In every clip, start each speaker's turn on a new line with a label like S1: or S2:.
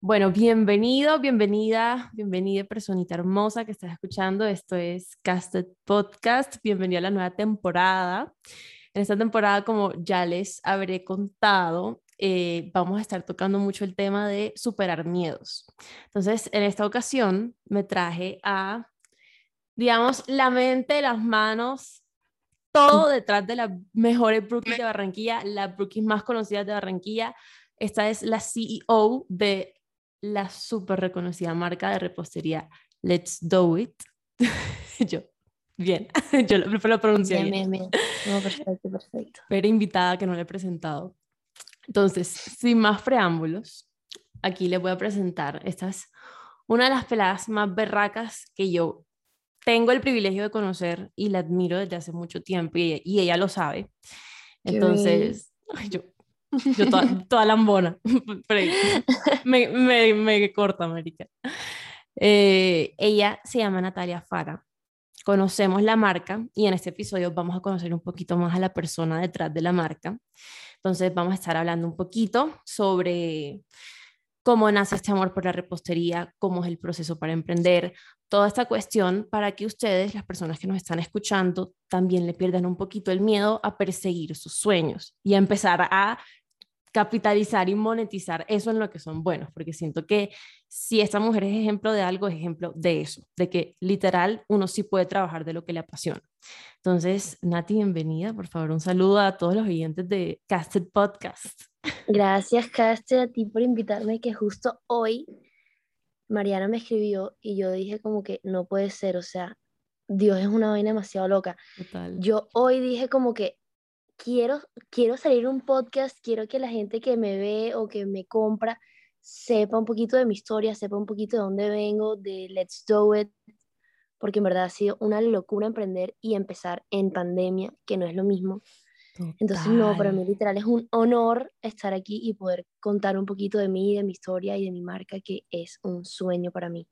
S1: Bueno, bienvenido, bienvenida, bienvenida personita hermosa que estás escuchando. Esto es Casted Podcast. Bienvenido a la nueva temporada. En esta temporada, como ya les habré contado, eh, vamos a estar tocando mucho el tema de superar miedos. Entonces, en esta ocasión me traje a, digamos, la mente, las manos, todo detrás de las mejores brookies de Barranquilla, las brookies más conocidas de Barranquilla. Esta es la CEO de la súper reconocida marca de repostería Let's Do It. yo, bien, yo lo, lo pronuncié bien. bien.
S2: No, perfecto, perfecto.
S1: Pero invitada que no le he presentado. Entonces, sin más preámbulos, aquí les voy a presentar. Esta es una de las peladas más berracas que yo tengo el privilegio de conocer y la admiro desde hace mucho tiempo y, y ella lo sabe. Entonces, ay, yo yo toda, toda lambona, me, me, me, corta, América. Eh, ella se llama Natalia Fara. Conocemos la marca y en este episodio vamos a conocer un poquito más a la persona detrás de la marca. Entonces vamos a estar hablando un poquito sobre cómo nace este amor por la repostería, cómo es el proceso para emprender, toda esta cuestión para que ustedes, las personas que nos están escuchando, también le pierdan un poquito el miedo a perseguir sus sueños y a empezar a capitalizar y monetizar eso en lo que son buenos, porque siento que si esta mujer es ejemplo de algo, es ejemplo de eso, de que literal uno sí puede trabajar de lo que le apasiona. Entonces, Nati, bienvenida, por favor, un saludo a todos los oyentes de Casted Podcast.
S2: Gracias, Casted, a ti por invitarme, que justo hoy Mariana me escribió y yo dije como que no puede ser, o sea, Dios es una vaina demasiado loca. Yo hoy dije como que quiero, quiero salir un podcast, quiero que la gente que me ve o que me compra sepa un poquito de mi historia, sepa un poquito de dónde vengo, de Let's Do It, porque en verdad ha sido una locura emprender y empezar en pandemia, que no es lo mismo. Entonces, no, para mí literal es un honor estar aquí y poder contar un poquito de mí, de mi historia y de mi marca, que es un sueño para mí.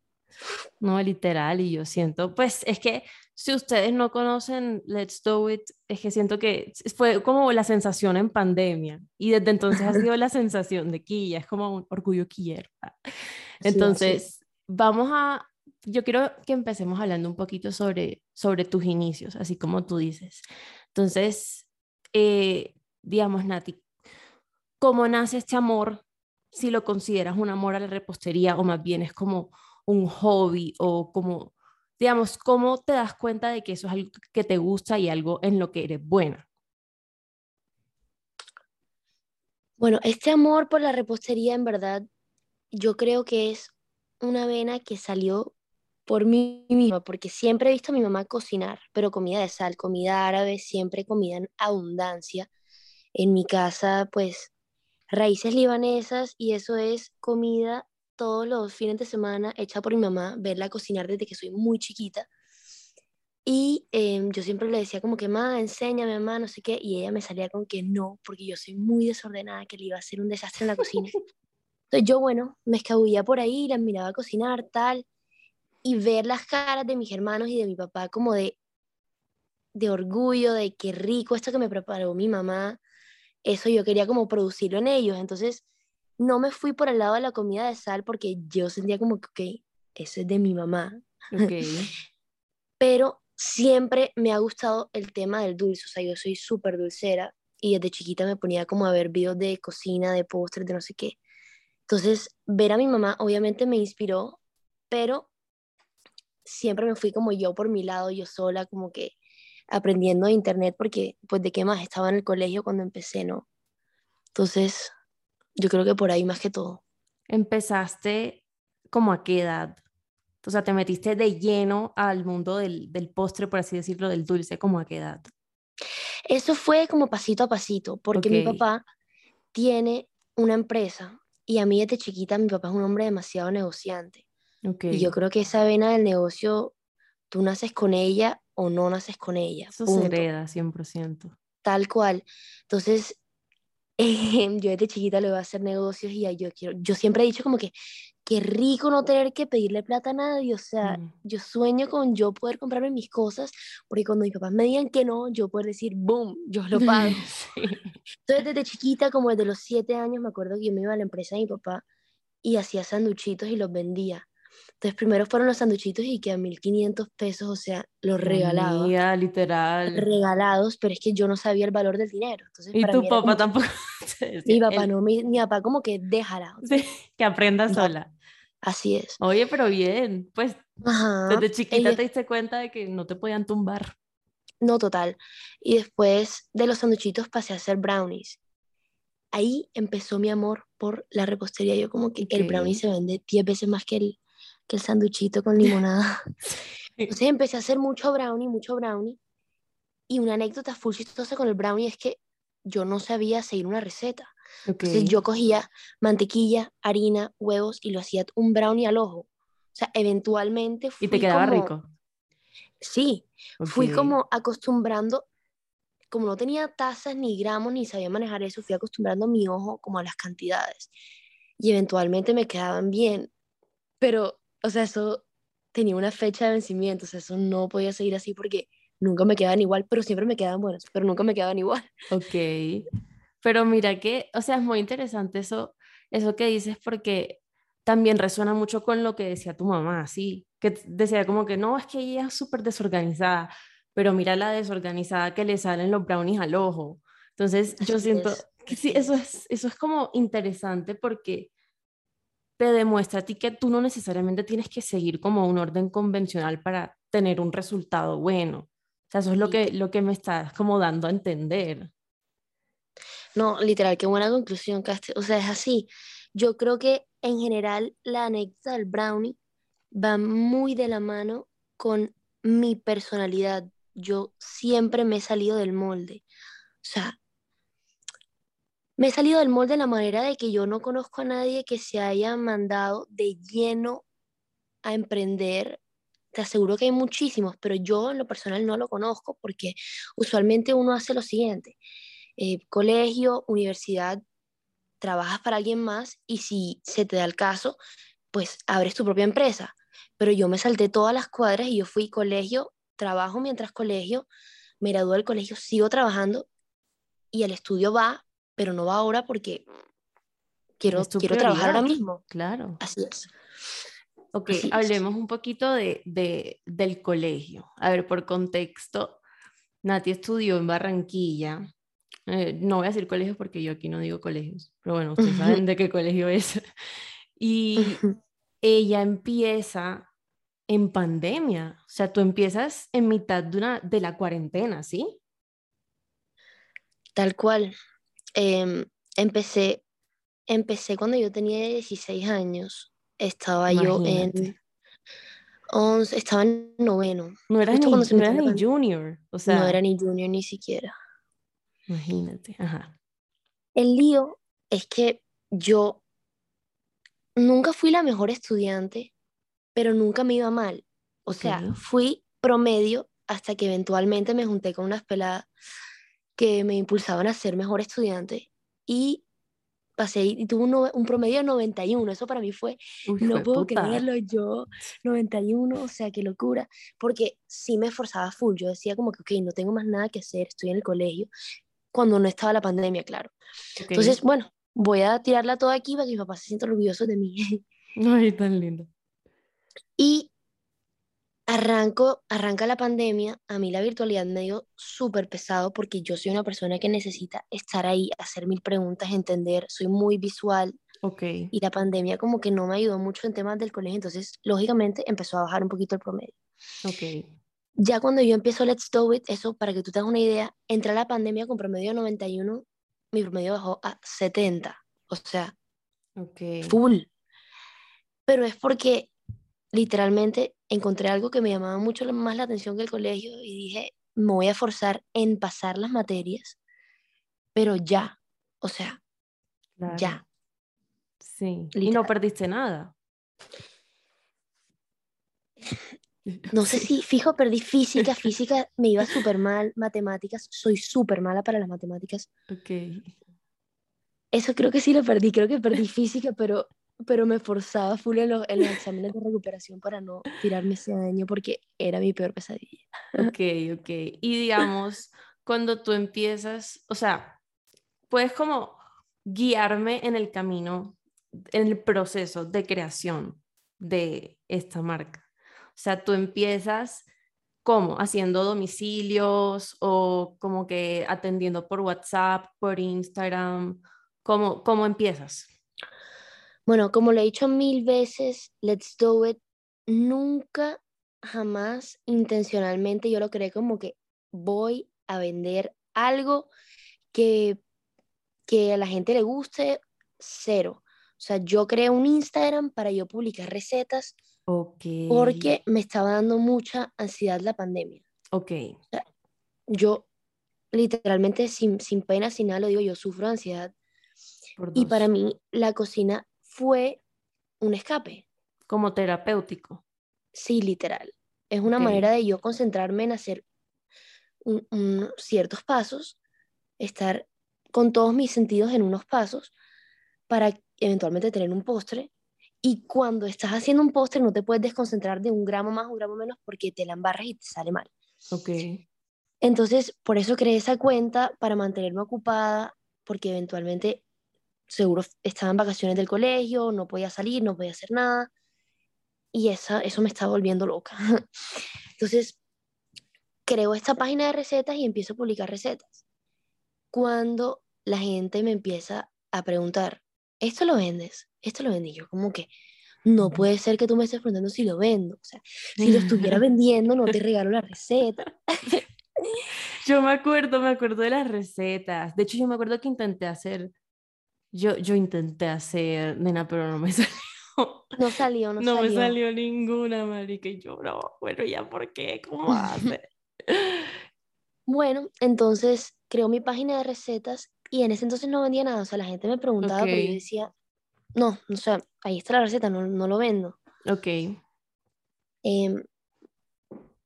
S1: No, literal, y yo siento, pues es que si ustedes no conocen Let's Do It, es que siento que fue como la sensación en pandemia, y desde entonces ha sido la sensación de quilla, es como un orgullo quillero. Entonces, vamos a, yo quiero que empecemos hablando un poquito sobre, sobre tus inicios, así como tú dices. Entonces, eh, digamos, Nati, ¿cómo nace este amor? Si lo consideras un amor a la repostería o más bien es como un hobby o como, digamos, cómo te das cuenta de que eso es algo que te gusta y algo en lo que eres buena?
S2: Bueno, este amor por la repostería en verdad yo creo que es una vena que salió por mí misma, porque siempre he visto a mi mamá cocinar, pero comida de sal, comida árabe, siempre comida en abundancia. En mi casa, pues, raíces libanesas y eso es comida todos los fines de semana hecha por mi mamá, verla cocinar desde que soy muy chiquita. Y em, yo siempre le decía como que, mamá, enséñame, mamá, no sé qué, y ella me salía con que no, porque yo soy muy desordenada, que le iba a hacer un desastre en la cocina. Entonces yo, bueno, me escabullía por ahí, la miraba cocinar, tal, y ver las caras de mis hermanos y de mi papá como de, de orgullo, de qué rico esto que me preparó mi mamá, eso yo quería como producirlo en ellos. Entonces, no me fui por el lado de la comida de sal porque yo sentía como que, ok, eso es de mi mamá. Pero siempre me ha gustado el tema del dulce, o sea, yo soy súper dulcera y desde chiquita me ponía como a ver videos de cocina, de postres, de no sé qué. Entonces, ver a mi mamá obviamente me inspiró, pero siempre me fui como yo por mi lado, yo sola, como que aprendiendo de internet, porque pues de qué más estaba en el colegio cuando empecé, ¿no? Entonces, yo creo que por ahí más que todo.
S1: ¿Empezaste como a qué edad? O sea, te metiste de lleno al mundo del, del postre, por así decirlo, del dulce, como a qué edad?
S2: Eso fue como pasito a pasito, porque mi papá tiene una empresa y a mí desde chiquita mi papá es un hombre demasiado negociante. Okay. Y yo creo que esa vena del negocio, tú naces con ella o no naces con ella.
S1: Eso se hereda 100%.
S2: Tal cual. Entonces, yo desde chiquita le voy a hacer negocios y yo quiero, yo siempre he dicho como que qué rico no tener que pedirle plata a nadie, o sea, mm. yo sueño con yo poder comprarme mis cosas, porque cuando mis papás me digan que no, yo poder decir, boom, yo lo pago. Entonces desde chiquita, como desde los siete años, me acuerdo que yo me iba a la empresa de mi papá y hacía sanduchitos y los vendía. Entonces primero fueron los sanduchitos y que a 1500 pesos, o sea, los regalaba.
S1: Amiga, literal.
S2: Regalados, pero es que yo no sabía el valor del dinero. Entonces,
S1: y
S2: para
S1: tu papá
S2: como-
S1: tampoco.
S2: Mi papá no, mi, mi papá como que déjala.
S1: sí, que aprenda
S2: No.
S1: sola.
S2: Así es.
S1: Oye, pero bien, pues
S2: Ajá.
S1: desde chiquita
S2: ella-
S1: te diste cuenta de que no te podían tumbar.
S2: No, total. Y después de los sanduchitos pasé a hacer brownies. Ahí empezó mi amor por la repostería. Yo como que el brownie se vende 10 veces más que el, que el sanduchito con limonada. Entonces empecé a hacer mucho brownie, mucho brownie. Y una anécdota full chistosa con el brownie es que yo no sabía seguir una receta. Entonces yo cogía mantequilla, harina, huevos y lo hacía un brownie al ojo. O sea, eventualmente fui
S1: Y te quedaba
S2: como-
S1: rico.
S2: Sí, fui como acostumbrando, como no tenía tazas ni gramos ni sabía manejar eso, fui acostumbrando mi ojo como a las cantidades. Y eventualmente me quedaban bien. Pero, o sea, eso tenía una fecha de vencimiento, o sea, eso no podía seguir así porque nunca me quedaban igual, pero siempre me quedaban buenos, pero nunca me quedaban igual.
S1: Ok. Pero mira que, o sea, es muy interesante eso, eso que dices porque también resuena mucho con lo que decía tu mamá, sí, que decía como que no, es que ella es súper desorganizada, pero mira la desorganizada que le salen los brownies al ojo. Entonces, yo siento
S2: es,
S1: que sí, eso es, eso es como interesante porque te demuestra a ti que tú no necesariamente tienes que seguir como un orden convencional para tener un resultado bueno. O sea, eso es lo que, lo que me estás como dando a entender.
S2: No, literal, qué buena conclusión, Caste. O sea, es así. Yo creo que en general la anécdota del brownie va muy de la mano con mi personalidad. Yo siempre me he salido del molde. O sea, me he salido del molde de la manera de que yo no conozco a nadie que se haya mandado de lleno a emprender. Te aseguro que hay muchísimos, pero yo en lo personal no lo conozco porque usualmente uno hace lo siguiente. eh, colegio, universidad, trabajas para alguien más y si se te da el caso, pues abres tu propia empresa. Pero yo me salté todas las cuadras y yo fui colegio, trabajo mientras colegio, me gradué del colegio, sigo trabajando y el estudio va, pero no va ahora porque quiero, quiero trabajar ahora mismo.
S1: Claro.
S2: Así es.
S1: Ok,
S2: Así es.
S1: hablemos un poquito de, de- del colegio. A ver, por contexto, Nati estudió en Barranquilla. Eh, no voy a decir colegios porque yo aquí no digo colegios, pero bueno, ustedes saben de qué colegio es. Y ella empieza en pandemia, o sea, tú empiezas en mitad de, una, de la cuarentena, ¿sí?
S2: Tal cual. Em, empecé, empecé cuando yo tenía 16 años. Estaba yo en
S1: Imagínate.
S2: 11, estaba en noveno.
S1: No
S2: justo
S1: ni,
S2: se
S1: no junior, o sea,
S2: No era ni junior ni siquiera.
S1: imagínate, ajá.
S2: El lío es que yo nunca fui la mejor estudiante, pero nunca me iba mal. O sea, fui promedio hasta que eventualmente me junté con unas peladas que me impulsaban a ser mejor estudiante y pasé y tuve un, un promedio de 91. Eso para mí fue,
S1: Uy,
S2: no puedo
S1: jueputa.
S2: creerlo yo, 91, o sea, qué locura, porque sí me esforzaba full. Yo decía como que, ok, no tengo más nada que hacer, estoy en el colegio, cuando no estaba la pandemia, claro.
S1: Ok.
S2: Entonces, bueno, voy a tirarla toda aquí para que mi papá se sienta orgulloso de mí.
S1: Ay, tan lindo.
S2: Y arranco, arranca la pandemia, a mí la virtualidad me dio súper pesado porque yo soy una persona que necesita estar ahí, hacer mil preguntas, entender, soy muy visual
S1: Ok.
S2: y la pandemia como que no me ayudó mucho en temas del colegio, entonces lógicamente empezó a bajar un poquito el promedio.
S1: Ok.
S2: Ya cuando yo empiezo Let's Do It, eso para que tú te hagas una idea, entré a la pandemia con promedio de 91, mi promedio bajó a 70, o sea,
S1: Ok.
S2: full. Pero es porque literalmente encontré algo que me llamaba mucho más la atención que el colegio y dije, me voy a forzar en pasar las materias, pero ya, o sea,
S1: Claro.
S2: ya.
S1: Sí. Y no perdiste nada.
S2: No sé si, fijo, perdí física, física me iba súper mal, matemáticas, soy súper mala para las matemáticas.
S1: Ok.
S2: Eso creo que sí lo perdí, creo que perdí física, pero, pero me forzaba full en los, en los exámenes de recuperación para no tirarme ese año porque era mi peor pesadilla.
S1: Ok, ok. Y digamos, cuando tú empiezas, o sea, puedes como guiarme en el camino en el proceso de creación de esta marca? O sea, tú empiezas ¿Cómo? ¿Haciendo domicilios o como que atendiendo por WhatsApp, por Instagram? ¿Cómo, cómo empiezas?
S2: Bueno, como lo he dicho mil veces, Let's Do It, nunca, jamás, intencionalmente, yo lo creé como que voy a vender algo que, que a la gente le guste, cero. O sea, yo creé un Instagram para yo publicar recetas porque me estaba dando mucha ansiedad la pandemia.
S1: Ok.
S2: yo literalmente sin, sin pena, sin nada, lo digo, yo sufro ansiedad. Y para mí la cocina fue un escape.
S1: Como terapéutico.
S2: Sí, literal. Es una manera de yo concentrarme en hacer ciertos pasos, estar con todos mis sentidos en unos pasos para eventualmente tener un postre y cuando estás haciendo un postre no te puedes desconcentrar de un gramo más, un gramo menos, porque te la embarras y te sale mal.
S1: Ok.
S2: Entonces, por eso creé esa cuenta para mantenerme ocupada, porque eventualmente seguro estaba en vacaciones del colegio, no podía salir, no podía hacer nada. Y esa, eso me estaba volviendo loca. Entonces, creo esta página de recetas y empiezo a publicar recetas. Cuando la gente me empieza a preguntar, ¿esto lo vendes? esto lo vendí yo, como que no puede ser que tú me estés preguntando si lo vendo. O sea, si lo estuviera vendiendo, no te regalo la receta.
S1: yo me acuerdo, me acuerdo de las recetas. De hecho, yo me acuerdo que intenté hacer, yo, yo intenté hacer, nena, pero no me salió.
S2: No salió, no,
S1: no
S2: salió.
S1: me salió ninguna, marica. Y yo, no, bueno, ¿ya por qué? ¿Cómo hace?
S2: bueno, entonces creo mi página de recetas y en ese entonces no vendía nada. O sea, la gente me preguntaba, pero yo decía, no, o sea, ahí está la receta, no, no lo vendo.
S1: Ok.
S2: Em,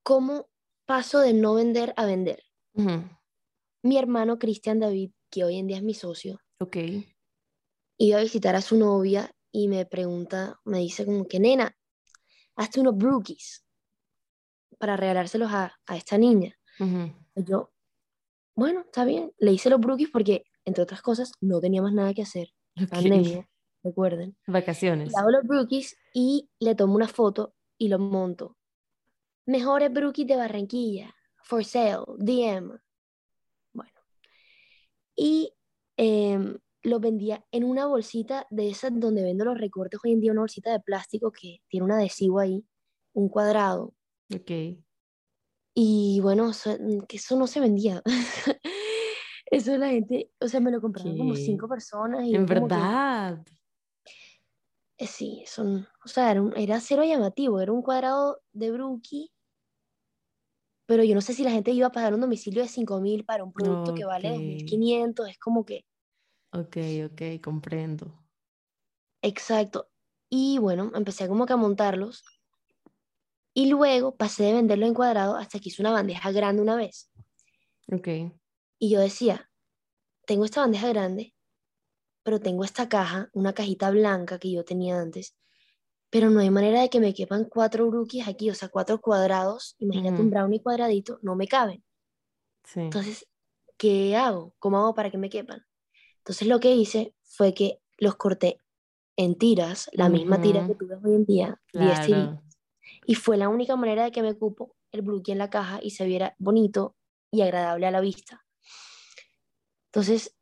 S2: ¿Cómo paso de no vender a vender? Mi hermano Cristian David, que hoy en día es mi socio,
S1: ok.
S2: Iba a visitar a su novia y me pregunta, me dice como que, nena, hazte unos brookies para regalárselos a, a esta niña. yo, bueno, está bien. Le hice los brookies porque, entre otras cosas, no tenía más nada que hacer. Pandemia recuerden.
S1: Vacaciones.
S2: Le hago los brookies y le tomo una foto y lo monto. Mejores brookies de Barranquilla, for sale, DM. Bueno. Y eh, lo vendía en una bolsita de esas donde vendo los recortes hoy en día, una bolsita de plástico que tiene un adhesivo ahí, un cuadrado.
S1: Ok.
S2: Y bueno, que eso no se vendía. eso la gente, o sea, me lo compraron como cinco personas. Y
S1: en verdad.
S2: Eh, sí, son, o sea, era, era, cero llamativo, era un cuadrado de Brookie, pero yo no sé si la gente iba a pagar un domicilio de 5.000 para un producto que vale 2.500, es como que...
S1: Ok, ok, comprendo.
S2: Exacto. Y bueno, empecé como que a montarlos y luego pasé de venderlo en cuadrado hasta que hice una bandeja grande una vez.
S1: Ok.
S2: Y yo decía, tengo esta bandeja grande, pero tengo esta caja, una cajita blanca que yo tenía antes, pero no hay manera de que me quepan cuatro brookies aquí, o sea, cuatro cuadrados, imagínate un brownie cuadradito, no me caben. Entonces, ¿qué hago? ¿Cómo hago para que me quepan? Entonces lo que hice fue que los corté en tiras, la misma tira que tú ves hoy en día, y fue la única manera de que me cupo el brookie en la caja y se viera bonito y agradable a la vista. Entonces,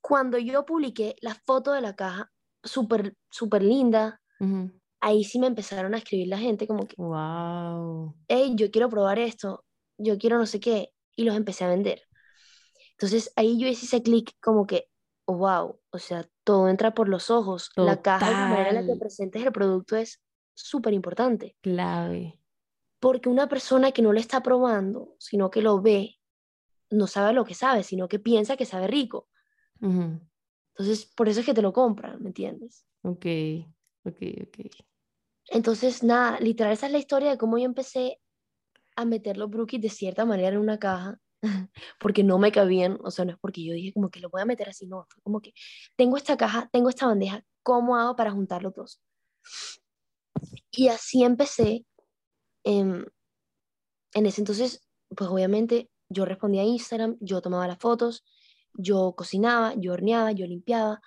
S2: cuando yo publiqué la foto de la caja, súper, súper linda, ahí sí me empezaron a escribir la gente como que,
S1: wow,
S2: hey, yo quiero probar esto, yo quiero no sé qué, y los empecé a vender. Entonces ahí yo hice ese clic como que, wow, o sea, todo entra por los ojos. La caja, la manera en la que presentes el producto es súper importante.
S1: Clave.
S2: Porque una persona que no lo está probando, sino que lo ve, no sabe lo que sabe, sino que piensa que sabe rico. Entonces, por eso es que te lo compran, ¿me entiendes?
S1: Ok, ok, ok.
S2: Entonces, nada, literal, esa es la historia de cómo yo empecé a meter los brookies de cierta manera en una caja, porque no me cabían, o sea, no es porque yo dije como que lo voy a meter así, no, fue como que tengo esta caja, tengo esta bandeja, ¿cómo hago para juntar los dos? Y así empecé. en ese entonces, pues obviamente yo respondía a Instagram, yo tomaba las fotos, yo cocinaba, yo horneaba, yo limpiaba.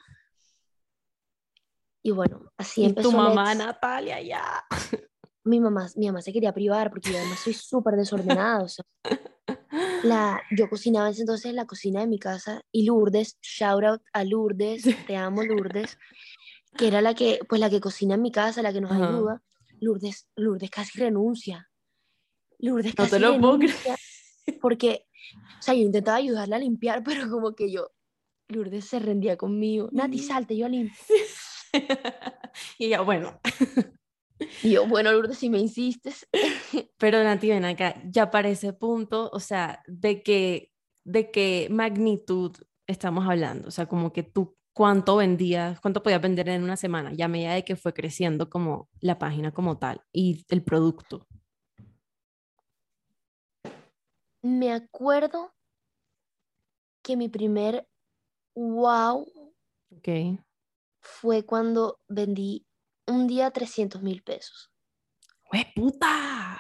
S2: Y bueno, así
S1: Y
S2: empezó
S1: tu mamá,
S2: Let's.
S1: Natalia, ya.
S2: Mi mamá, mi mamá se quería privar porque yo además soy súper desordenada. O sea, la, yo cocinaba entonces en la cocina de mi casa y Lourdes, shout out a Lourdes, te amo Lourdes, que era la que, pues la que cocina en mi casa, la que nos
S1: Ajá.
S2: ayuda. Lourdes, Lourdes casi renuncia. Lourdes
S1: No
S2: casi
S1: te lo
S2: renuncia porque, o sea, yo intentaba ayudarla a limpiar, pero como que yo, Lourdes se rendía conmigo. Nati, salte, yo limpio.
S1: y ella, bueno,
S2: Y yo, bueno, Lourdes, si me insistes.
S1: pero Nati, ven acá, ya para ese punto, o sea, de que, de qué magnitud estamos hablando, o sea, como que tú, ¿cuánto vendías, cuánto podías vender en una semana? Ya a medida de que fue creciendo como la página como tal y el producto.
S2: Me acuerdo que mi primer wow
S1: Ok.
S2: fue cuando vendí un día 300 mil pesos.
S1: ¡Hue puta!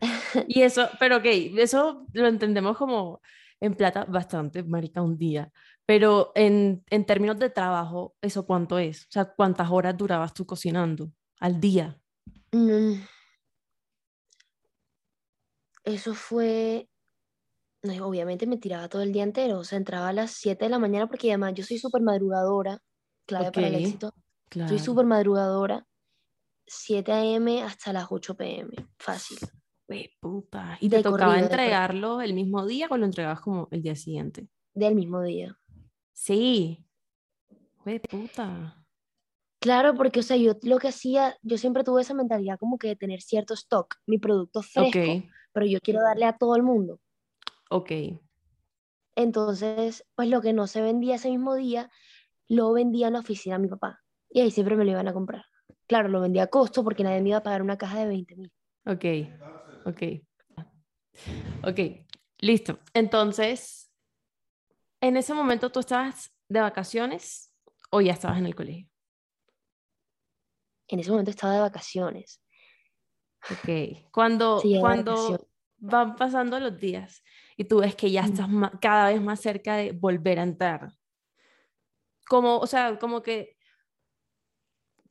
S1: Y eso, pero ok, eso lo entendemos como en plata bastante, marica, un día. Pero en, en términos de trabajo, ¿eso cuánto es? O sea, ¿cuántas horas durabas tú cocinando al día?
S2: Mm. Eso fue, no, obviamente me tiraba todo el día entero, o sea, entraba a las 7 de la mañana porque además yo soy súper madrugadora, clave para el éxito,
S1: Claro.
S2: soy súper madrugadora, 7 a.m. hasta las 8 p.m., fácil.
S1: ¡Hue puta! ¿Y
S2: De
S1: te tocaba
S2: corrido,
S1: entregarlo el mismo día o lo entregabas como el día siguiente?
S2: del mismo día.
S1: Sí. ¡Hue puta!
S2: Claro, porque, o sea, yo lo que hacía, yo siempre tuve esa mentalidad como que de tener cierto stock, mi producto fresco,
S1: Ok,
S2: pero yo quiero darle a todo el mundo.
S1: ok.
S2: Entonces, pues lo que no se vendía ese mismo día, lo vendía en la oficina a mi papá. Y ahí siempre me lo iban a comprar. Claro, lo vendía a costo porque nadie me iba a pagar una caja de 20 mil.
S1: Ok, ok. Ok, listo. Entonces, ¿en ese momento tú estabas de vacaciones o ya estabas en el colegio?
S2: En ese momento estaba de vacaciones.
S1: Ok, cuando,
S2: Sí,
S1: cuando van pasando los días y tú ves que ya estás cada vez más cerca de volver a entrar, como, o sea, como que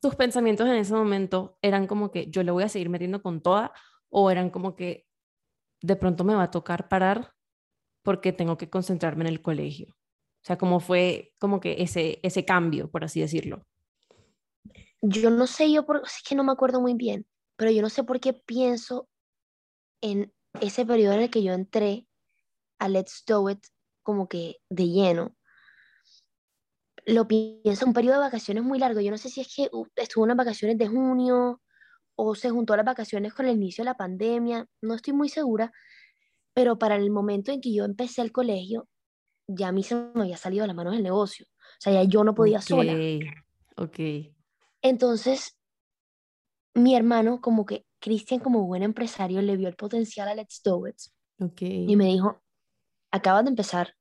S1: tus pensamientos en ese momento eran como que yo le voy a seguir metiendo con toda o eran como que de pronto me va a tocar parar porque tengo que concentrarme en el colegio. O sea, como fue como que ese, ese cambio, por así decirlo.
S2: Yo no sé, yo por, es que no me acuerdo muy bien, pero yo no sé por qué pienso en ese periodo en el que yo entré a Let's Do It como que de lleno. Lo pienso en un periodo de vacaciones muy largo. Yo no sé si es que uh, estuvo en las vacaciones de junio o se juntó a las vacaciones con el inicio de la pandemia. No estoy muy segura, pero para el momento en que yo empecé el colegio, ya a mí se me había salido de las manos el negocio. O sea, ya yo no podía sola.
S1: Ok, ok.
S2: Entonces, mi hermano, como que Cristian, como buen empresario, le vio el potencial a Let's Do It
S1: Ok.
S2: y me dijo, acabas de empezar,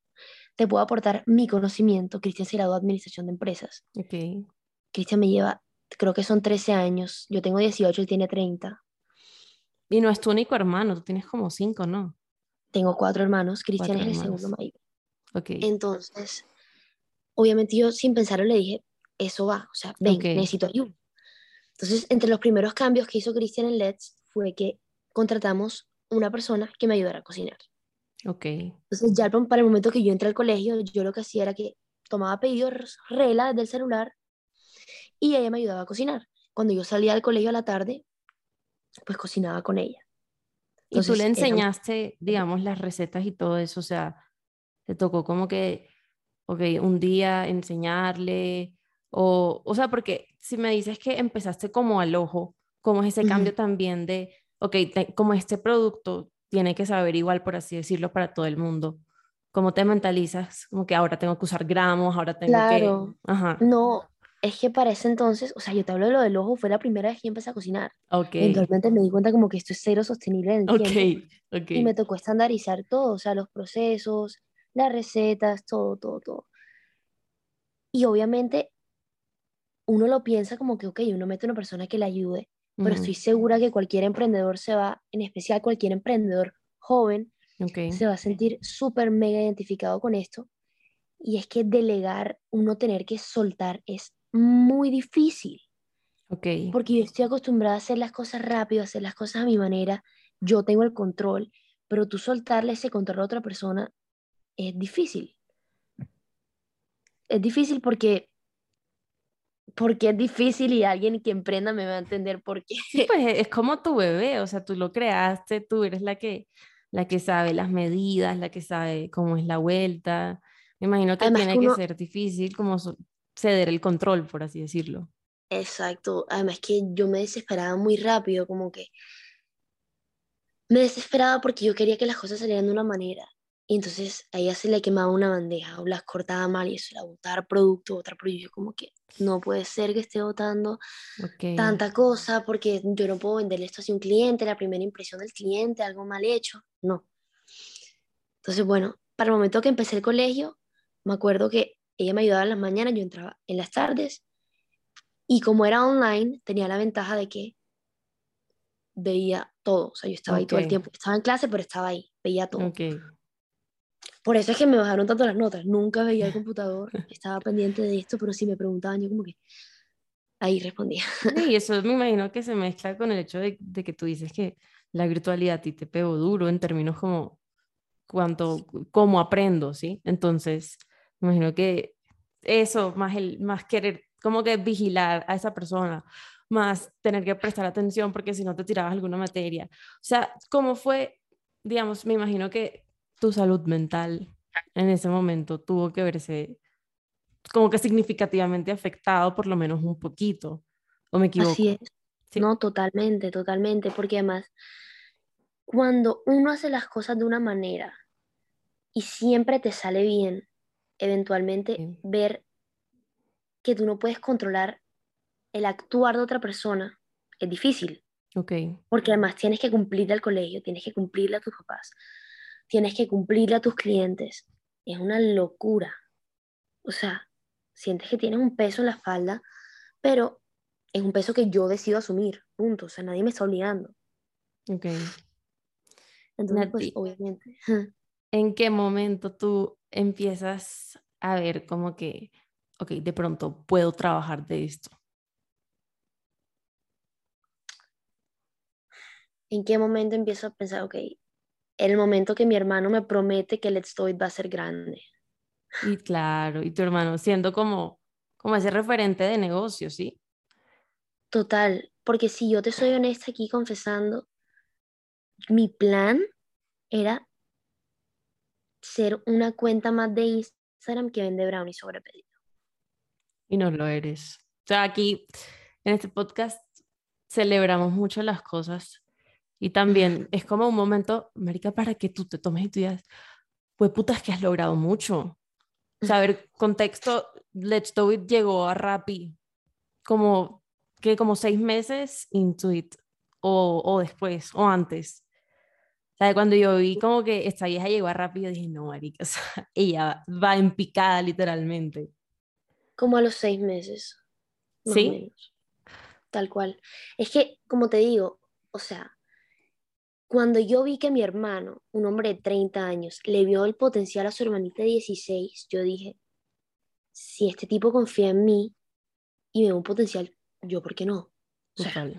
S2: te puedo aportar mi conocimiento. Cristian se graduó de Administración de Empresas.
S1: Ok.
S2: Cristian me lleva, creo que son 13 años, yo tengo 18, él tiene 30.
S1: Y no es tu único hermano, tú tienes como cinco, ¿no?
S2: Tengo cuatro hermanos, Cristian es el segundo mayor.
S1: Ok.
S2: Entonces, obviamente yo sin pensarlo le dije, eso va, o sea, ven,
S1: Ok.
S2: necesito ayuda. Entonces, entre los primeros cambios que hizo Cristian en Let's fue que contratamos una persona que me ayudara a cocinar.
S1: Ok.
S2: Entonces, ya pa- para el momento que yo entré al colegio, yo lo que hacía era que tomaba pedidos regla del celular y ella me ayudaba a cocinar. Cuando yo salía del colegio a la tarde, pues cocinaba con ella.
S1: Y tú
S2: Entonces,
S1: le
S2: era-
S1: enseñaste, digamos, las recetas y todo eso, o sea, te tocó como que, ok, un día enseñarle, o, o sea, porque si me dices que empezaste como al ojo, como es ese
S2: Ujú.
S1: cambio también de, ok, te- como este producto tiene que saber igual, por así decirlo, para todo el mundo, ¿cómo te mentalizas? Como que ahora tengo que usar gramos, ahora tengo
S2: Claro.
S1: que... Ajá,
S2: No, es que para ese entonces, o sea, yo te hablo de lo del ojo, fue la primera vez que yo empecé a cocinar.
S1: ok,
S2: Eventualmente me di cuenta como que esto es cero sostenible en el
S1: ok,
S2: tiempo
S1: ok.
S2: y me tocó estandarizar todo, o sea, los procesos, las recetas, todo, todo, todo. Y obviamente uno lo piensa como que, ok, uno mete a una persona que le ayude, pero
S1: Ujú,
S2: estoy segura que cualquier emprendedor se va, en especial cualquier emprendedor joven,
S1: ok,
S2: se va a sentir súper mega identificado con esto. Y es que delegar, uno tener que soltar es muy difícil.
S1: Ok.
S2: Porque yo estoy acostumbrada a hacer las cosas rápido, a hacer las cosas a mi manera. Yo tengo el control, pero tú soltarle ese control a otra persona es difícil. Es difícil porque porque es difícil y alguien que emprenda me va a entender por qué.
S1: Sí, pues es como tu bebé, o sea, tú lo creaste, tú eres la que, la que sabe las medidas, la que sabe cómo es la vuelta. Me imagino que
S2: Además
S1: tiene
S2: que uno-
S1: ser difícil como ceder el control, por así decirlo.
S2: Exacto. Además que yo me desesperaba muy rápido, como que me desesperaba porque yo quería que las cosas salieran de una manera. Y entonces a ella se le quemaba una bandeja o las cortaba mal y eso era botar producto, otra pero yo como que no puede ser que esté botando
S1: Ok.
S2: tanta cosa porque yo no puedo venderle esto a un cliente, la primera impresión del cliente, algo mal hecho. No. Entonces, bueno, para el momento que empecé el colegio, me acuerdo que ella me ayudaba en las mañanas, yo entraba en las tardes y como era online, tenía la ventaja de que veía todo, o sea, yo estaba ahí todo el tiempo, estaba en clase, pero estaba ahí, veía todo.
S1: Ok.
S2: Por eso es que me bajaron tanto las notas, nunca veía el computador, estaba pendiente de esto, pero si me preguntaban, yo como que ahí respondía.
S1: Sí, y eso me imagino que se mezcla con el hecho de, de que tú dices que la virtualidad a ti te pegó duro en términos como cuánto, cómo aprendo, ¿sí? Entonces, me imagino que eso, más el, más querer, como que vigilar a esa persona, más tener que prestar atención porque si no te tirabas alguna materia. O sea, ¿cómo fue, digamos, me imagino que tu salud mental en ese momento tuvo que verse como que significativamente afectado, por lo menos un poquito, o me equivoco.
S2: Así es.
S1: Sí.
S2: No, totalmente, totalmente, porque además, cuando uno hace las cosas de una manera y siempre te sale bien, eventualmente
S1: Sí.
S2: ver que tú no puedes controlar el actuar de otra persona es difícil,
S1: Ok,
S2: porque además tienes que cumplirle al colegio, tienes que cumplirle a tus papás, tienes que cumplirle a tus clientes. Es una locura. O sea, sientes que tienes un peso en la espalda, pero es un peso que yo decido asumir, punto. O sea, nadie me está obligando.
S1: ok.
S2: Entonces, pues, obviamente.
S1: ¿En qué momento tú empiezas a ver como que, ok, de pronto puedo trabajar de esto?
S2: ¿En qué momento empiezo a pensar, ok, el momento que mi hermano me promete que Let's Do It va a ser grande?
S1: Y claro, y tu hermano siendo como, como ese referente de negocio, ¿sí?
S2: Total, porque si yo te soy honesta aquí confesando, mi plan era ser una cuenta más de Instagram que vende brownies sobre pedido.
S1: Y no lo eres. O sea, aquí en este podcast celebramos mucho las cosas y también es como un momento, Marica, para que tú te tomes y tú digas, pues puta, es que has logrado mucho. Saber contexto, Let's Do It llegó a Rappi como que como seis meses into it o, o después o antes. O sea, cuando yo vi como que esta vieja llegó a Rappi, yo dije, no, marica, o sea, ella va en picada literalmente.
S2: Como a los seis meses, más o
S1: ¿Sí?
S2: menos. Tal cual. Es que, como te digo, o sea, cuando yo vi que mi hermano, un hombre de 30 años, le vio el potencial a su hermanita de 16, yo dije, si este tipo confía en mí y me ve un potencial, yo, ¿por qué no? O sea,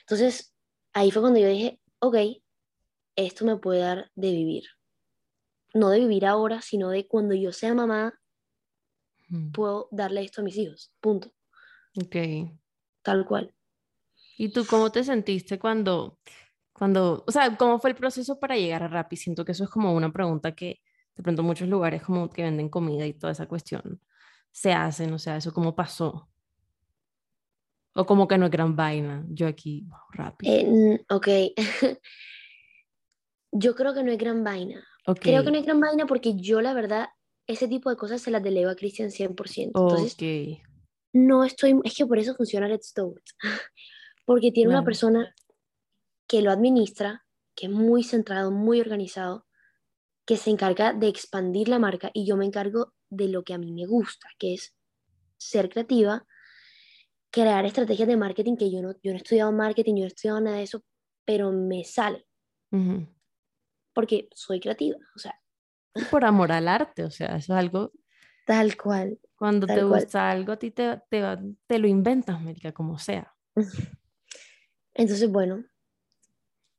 S2: entonces, ahí fue cuando yo dije, ok, esto me puede dar de vivir. No de vivir ahora, sino de cuando yo sea mamá,
S1: Mm,
S2: puedo darle esto a mis hijos. Punto.
S1: Ok.
S2: Tal cual.
S1: ¿Y tú cómo te sentiste cuando, cuando, o sea, cómo fue el proceso para llegar a Rappi? Siento que eso es como una pregunta que de pronto muchos lugares como que venden comida y toda esa cuestión se hacen, o sea, eso cómo pasó. O como que no es gran vaina. Yo aquí, wow, Rappi.
S2: Eh, ok. yo creo que no es gran vaina.
S1: ok.
S2: Creo que no es gran vaina porque yo, la verdad, ese tipo de cosas se las delego a Cristian 100%. Entonces,
S1: Ok.
S2: no estoy, es que por eso funciona Let's Do It. Porque tiene una
S1: Claro.
S2: persona que lo administra, que es muy centrado, muy organizado, que se encarga de expandir la marca y yo me encargo de lo que a mí me gusta, que es ser creativa, crear estrategias de marketing que yo no, yo no he estudiado marketing, yo no he estudiado nada de eso, pero me sale
S1: Ujú.
S2: porque soy creativa, o sea,
S1: por amor al arte, o sea, eso es algo
S2: tal cual.
S1: Cuando
S2: Tal
S1: te
S2: cual.
S1: gusta algo, a ti te, te, te lo inventas, América, como sea.
S2: Entonces, bueno,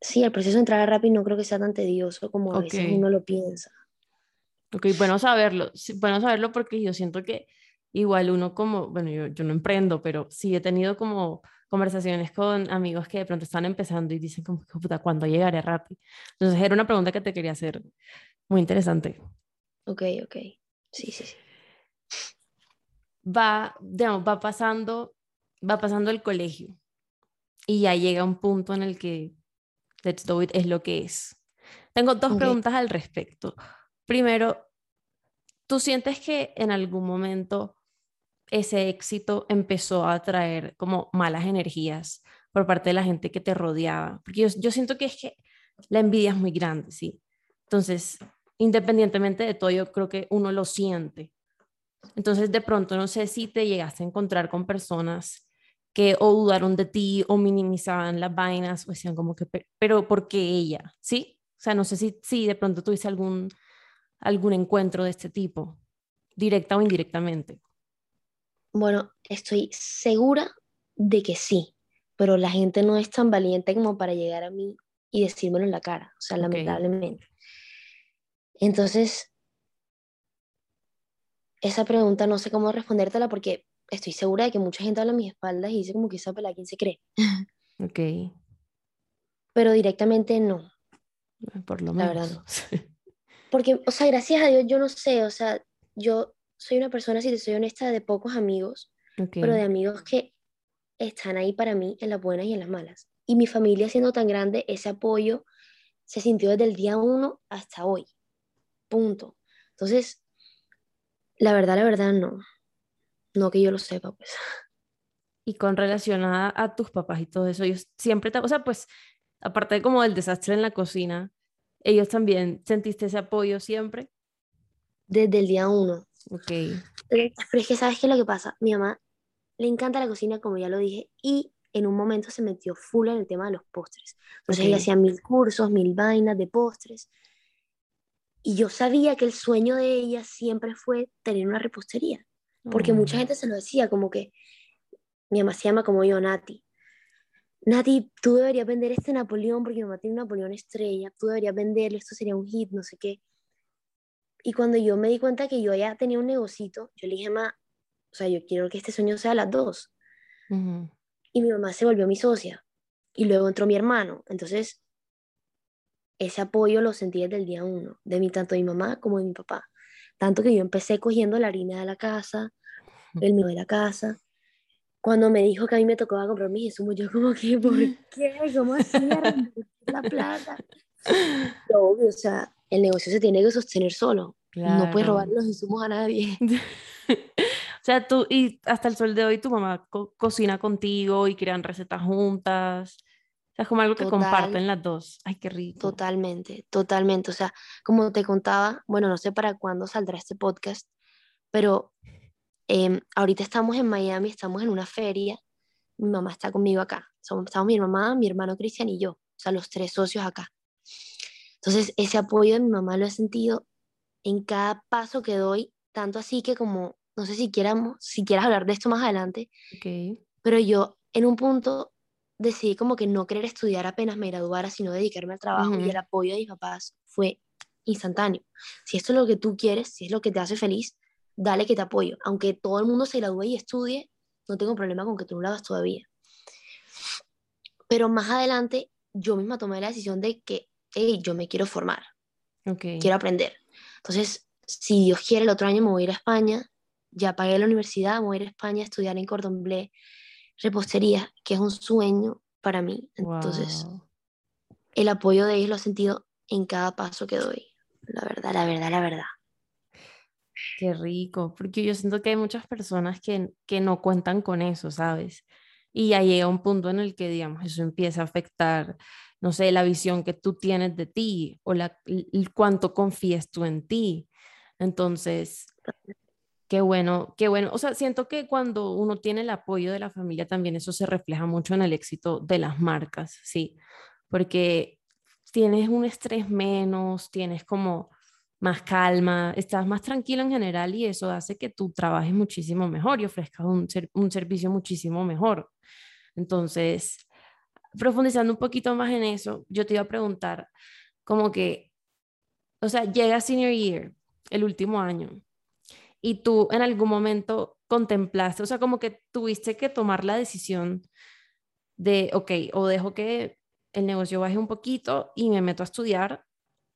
S2: sí, el proceso de entrar a Rappi no creo que sea tan tedioso como a veces uno lo piensa.
S1: Ok, bueno saberlo. bueno saberlo porque yo siento que igual uno como, bueno, yo, yo no emprendo, pero sí he tenido como conversaciones con amigos que de pronto están empezando y dicen como, "Hijo de puta, ¿cuándo llegaré a Rappi? Entonces era una pregunta que te quería hacer, muy interesante.
S2: Ok, ok. Sí, sí, sí.
S1: Va, digamos, va pasando, va pasando el colegio y ya llega un punto en el que Let's Do It es lo que es. Tengo dos
S2: Ok.
S1: preguntas al respecto. Primero, ¿tú sientes que en algún momento ese éxito empezó a traer como malas energías por parte de la gente que te rodeaba? Porque yo, yo siento que es que la envidia es muy grande, ¿sí? Entonces, independientemente de todo, yo creo que uno lo siente. Entonces, de pronto, no sé si te llegaste a encontrar con personas que o dudaron de ti o minimizaban las vainas o decían como que, "Pe- pero ¿por qué ella? ¿Sí? O sea, no sé si, si de pronto tuviste algún, algún encuentro de este tipo, directa o indirectamente.
S2: Bueno, estoy segura de que sí, pero la gente no es tan valiente como para llegar a mí y decírmelo en la cara, o sea, lamentablemente. Entonces, esa pregunta no sé cómo respondértela porque estoy segura de que mucha gente habla a mis espaldas y dice como que esa pelada, ¿quién se cree?
S1: Ok,
S2: Pero directamente no,
S1: por lo
S2: La
S1: menos.
S2: verdad porque, o sea, gracias a Dios yo no sé, o sea, yo soy una persona, si te soy honesta, de pocos amigos,
S1: Ok,
S2: pero de amigos que están ahí para mí en las buenas y en las malas. Y mi familia siendo tan grande, ese apoyo se sintió desde el día uno hasta hoy. Punto. Entonces, la verdad, la verdad, no. No que yo lo sepa, pues.
S1: Y con relación a, a tus papás y todo eso, ellos siempre, te, o sea, pues, aparte de como del desastre en la cocina, ellos también sentiste ese apoyo siempre.
S2: Desde el día uno.
S1: Ok,
S2: Pero es que, ¿sabes qué es lo que pasa? Mi mamá le encanta la cocina, como ya lo dije, y en un momento se metió full en el tema de los postres. Entonces ella hacía mil cursos, mil vainas de postres. Y yo sabía que el sueño de ella siempre fue tener una repostería. Porque mucha
S1: Oh,
S2: gente se lo decía, como que mi mamá se llama como yo, Nati. Nati, tú deberías vender este Napoleón porque mi mamá tiene un Napoleón estrella, tú deberías venderlo, esto sería un hit, no sé qué. Y cuando yo me di cuenta que yo ya tenía un negocito, yo le dije, mamá, o sea, yo quiero que este sueño sea a las dos.
S1: ujú.
S2: Y mi mamá se volvió mi socia. Y luego entró mi hermano. Entonces, ese apoyo lo sentí desde el día uno, de mi, tanto de mi mamá como de mi papá. Tanto que yo empecé cogiendo la harina de la casa, el mío de la casa. Cuando me dijo que a mí me tocaba comprar mis insumos, yo como que, ¿por qué? ¿Cómo así? La plata. Pero obvio, o sea, el negocio se tiene que sostener solo. No puedes robar
S1: Claro.
S2: los insumos a nadie.
S1: O sea, tú, y hasta el sol de hoy tu mamá co- cocina contigo y crean recetas juntas. O sea, es como algo que
S2: Total.
S1: comparten las dos. Ay, qué rico.
S2: Totalmente, totalmente. O sea, como te contaba, bueno, no sé para cuándo saldrá este podcast, pero em, ahorita estamos en Miami, estamos en una feria. Mi mamá está conmigo acá. Somos, estamos mi mamá, mi hermano Cristian y yo, o sea, los tres socios acá. Entonces, ese apoyo de mi mamá lo he sentido en cada paso que doy, tanto así que como, no sé si quieramos, si quieras hablar de esto más adelante,
S1: Ok.
S2: pero yo en un punto decidí como que no querer estudiar apenas me graduara, sino dedicarme al trabajo y
S1: Ujú.
S2: el apoyo de mis papás fue instantáneo. Si esto es lo que tú quieres, si es lo que te hace feliz, dale que te apoyo. Aunque todo el mundo se gradúe y estudie, no tengo problema con que tú no lo hagas todavía. Pero más adelante yo misma tomé la decisión de que, hey, yo me quiero formar, quiero aprender. Entonces, si Dios quiere, el otro año me voy a ir a España, ya pagué la universidad, me voy a ir a España a estudiar en Cordon Bleu repostería, que es un sueño para mí. Entonces,
S1: Wow.
S2: el apoyo de ellos lo he sentido en cada paso que doy. La verdad, la verdad, la verdad.
S1: Qué rico, porque yo siento que hay muchas personas que, que no cuentan con eso, ¿sabes? Y ya llega un punto en el que, digamos, eso empieza a afectar, no sé, la visión que tú tienes de ti o la, cuánto confías tú en ti. Entonces, qué bueno, qué bueno. O sea, siento que cuando uno tiene el apoyo de la familia, también eso se refleja mucho en el éxito de las marcas, ¿sí? Porque tienes un estrés menos, tienes como más calma, estás más tranquilo en general y eso hace que tú trabajes muchísimo mejor y ofrezcas un, un servicio muchísimo mejor. Entonces, profundizando un poquito más en eso, yo te iba a preguntar, como que, o sea, llega senior year, el último año, y tú en algún momento contemplaste, o sea, como que tuviste que tomar la decisión de, ok, o dejo que el negocio baje un poquito y me meto a estudiar,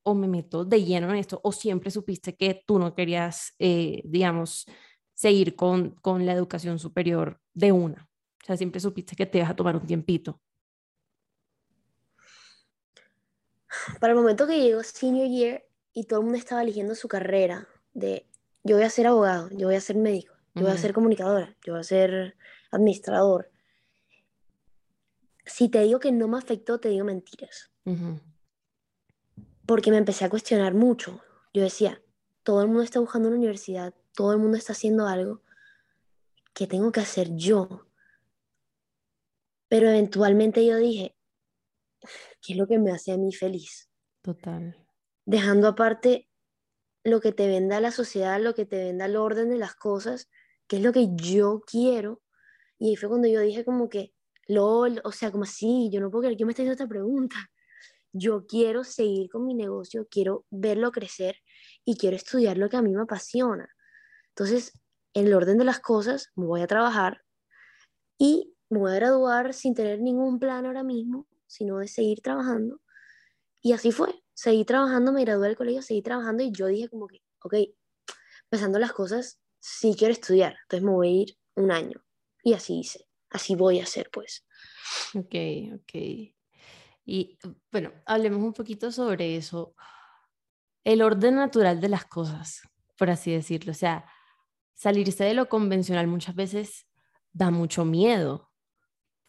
S1: o me meto de lleno en esto, o siempre supiste que tú no querías, eh, digamos, seguir con, con la educación superior de una. O sea, siempre supiste que te ibas a tomar un tiempito.
S2: Para el momento que llegó senior year y todo el mundo estaba eligiendo su carrera de yo voy a ser abogado, yo voy a ser médico, yo voy a ser comunicadora, yo voy a ser administrador. Si te digo que no me afectó, te digo mentiras. Porque me empecé a cuestionar mucho. Yo decía, todo el mundo está buscando una universidad, todo el mundo está haciendo algo. ¿Qué tengo que hacer yo? Pero eventualmente yo dije, ¿qué es lo que me hace a mí feliz?
S1: Total.
S2: Dejando aparte lo que te venda la sociedad, lo que te venda el orden de las cosas, qué es lo que yo quiero. Y ahí fue cuando yo dije como que, lol, o sea, como así, yo no puedo creer que me esté haciendo esta pregunta. Yo quiero seguir con mi negocio, quiero verlo crecer y quiero estudiar lo que a mí me apasiona. Entonces, en el orden de las cosas, me voy a trabajar y me voy a graduar sin tener ningún plan ahora mismo, sino de seguir trabajando. Y así fue, seguí trabajando, me gradué del colegio, seguí trabajando y yo dije como que, ok, pensando las cosas, sí quiero estudiar, entonces me voy a ir un año. Y así hice, así voy a hacer pues.
S1: Ok, ok. Y bueno, hablemos un poquito sobre eso. El orden natural de las cosas, por así decirlo. O sea, salirse de lo convencional muchas veces da mucho miedo.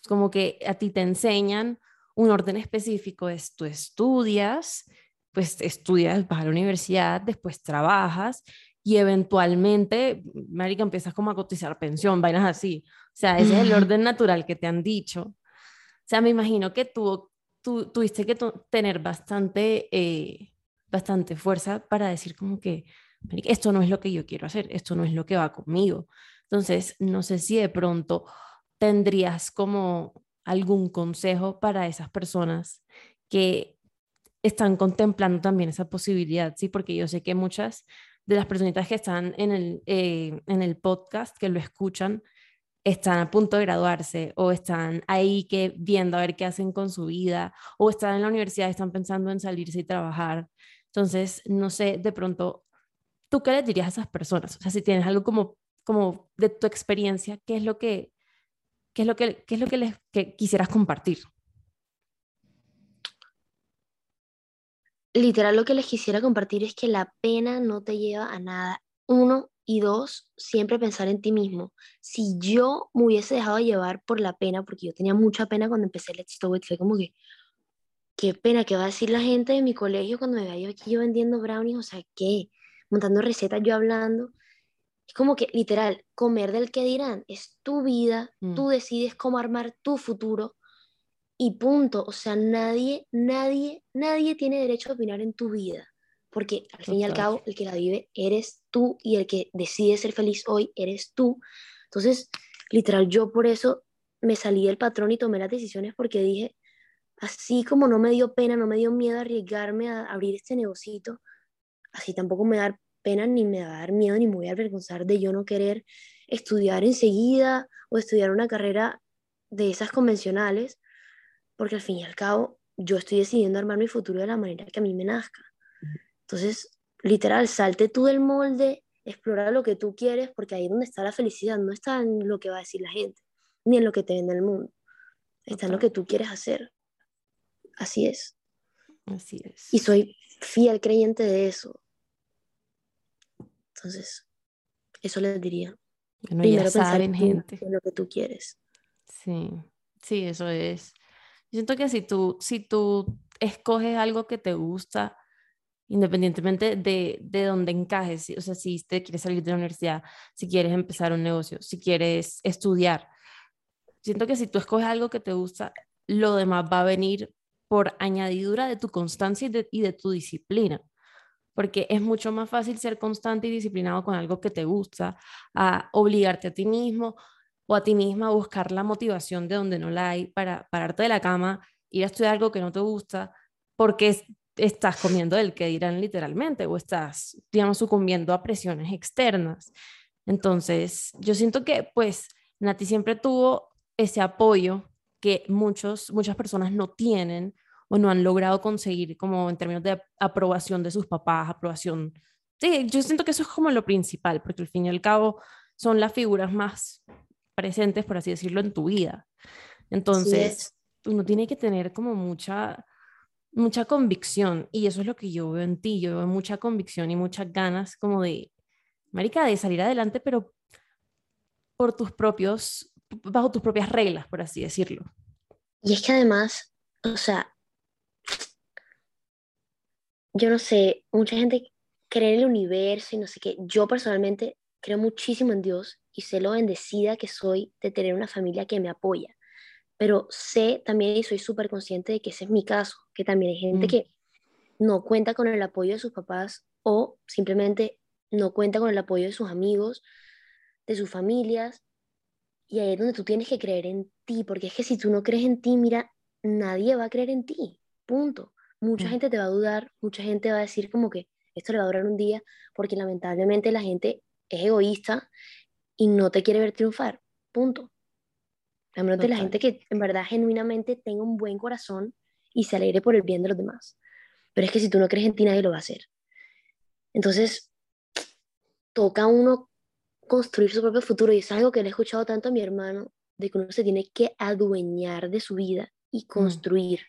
S1: Como que a ti te enseñan un orden específico, es tú estudias, pues estudias, vas a la universidad, después trabajas y eventualmente, marica, empiezas como a cotizar pensión, vainas así. O sea, ese es el orden natural que te han dicho. O sea, me imagino que tú, tú tuviste que tener bastante, eh, bastante fuerza para decir como que, esto no es lo que yo quiero hacer, esto no es lo que va conmigo. Entonces, no sé si de pronto tendrías como algún consejo para esas personas que están contemplando también esa posibilidad, ¿sí? Porque yo sé que muchas de las personitas que están en el, eh, en el podcast, que lo escuchan, están a punto de graduarse o están ahí que viendo a ver qué hacen con su vida o están en la universidad, están pensando en salirse y trabajar. Entonces, no sé, de pronto, ¿tú qué les dirías a esas personas? O sea, si tienes algo como, como de tu experiencia, ¿qué es lo que ¿Qué es lo que, es lo que les quisieras compartir?
S2: Literal, lo que les quisiera compartir es que la pena no te lleva a nada. Uno y dos, siempre pensar en ti mismo. Si yo me hubiese dejado llevar por la pena, porque yo tenía mucha pena cuando empecé Let's Do It, fue como que, qué pena, ¿qué va a decir la gente de mi colegio cuando me vea yo aquí yo vendiendo brownies? O sea, ¿qué? Montando recetas, yo hablando. Es como que literal, comer del que dirán, es tu vida, mm. tú decides cómo armar tu futuro y punto. O sea, nadie, nadie, nadie tiene derecho a opinar en tu vida, porque al fin y al cabo el que la vive eres tú y el que decide ser feliz hoy eres tú. Entonces, literal, yo por eso me salí del patrón y tomé las decisiones porque dije, así como no me dio pena, no me dio miedo arriesgarme a abrir este negocito, así tampoco me da pena ni me va a dar miedo ni me voy a avergonzar de yo no querer estudiar enseguida o estudiar una carrera de esas convencionales, porque al fin y al cabo yo estoy decidiendo armar mi futuro de la manera que a mí me nazca. Entonces, literal, salte tú del molde, explora lo que tú quieres, porque ahí es donde está la felicidad, no está en lo que va a decir la gente, ni en lo que te vende el mundo, está en lo que tú quieres hacer. Así es.
S1: Así es.
S2: Y soy fiel creyente de eso. Entonces, eso les diría.
S1: Bueno, Primero ya saben, gente.
S2: En lo que tú quieres.
S1: Sí, sí, eso es. Yo siento que si tú, si tú escoges algo que te gusta, independientemente de, de dónde encajes, o sea, si te quieres salir de la universidad, si quieres empezar un negocio, si quieres estudiar, siento que si tú escoges algo que te gusta, lo demás va a venir por añadidura de tu constancia y de, y de tu disciplina porque es mucho más fácil ser constante y disciplinado con algo que te gusta, a obligarte a ti mismo o a ti misma a buscar la motivación de donde no la hay para pararte de la cama, ir a estudiar algo que no te gusta, porque estás comiendo del que dirán literalmente o estás, digamos, sucumbiendo a presiones externas. Entonces, yo siento que, pues, Nati siempre tuvo ese apoyo que muchos, muchas personas no tienen o no han logrado conseguir como en términos de aprobación de sus papás, aprobación. Sí, yo siento que eso es como lo principal, porque al fin y al cabo son las figuras más presentes, por así decirlo, en tu vida. Entonces, uno tiene que tener como mucha, mucha convicción y eso es lo que yo veo en ti, yo veo mucha convicción y muchas ganas como de, marica, de salir adelante, pero por tus propios, bajo tus propias reglas, por así decirlo.
S2: Y es que además, o sea, yo no sé, mucha gente cree en el universo y no sé qué. Yo personalmente creo muchísimo en Dios y sé lo bendecida que soy de tener una familia que me apoya. Pero sé también y soy súper consciente de que ese es mi caso, que también hay gente mm. que no cuenta con el apoyo de sus papás o simplemente no cuenta con el apoyo de sus amigos, de sus familias. Y ahí es donde tú tienes que creer en ti, porque es que si tú no crees en ti, mira, nadie va a creer en ti, punto. Mucha mm. gente te va a dudar, mucha gente va a decir como que esto le va a durar un día, porque lamentablemente la gente es egoísta y no te quiere ver triunfar, punto. A menos de la gente que en verdad genuinamente tenga un buen corazón y se alegre por el bien de los demás. Pero es que si tú no crees en ti, nadie lo va a hacer. Entonces, toca a uno construir su propio futuro y es algo que le he escuchado tanto a mi hermano, de que uno se tiene que adueñar de su vida y mm. construir.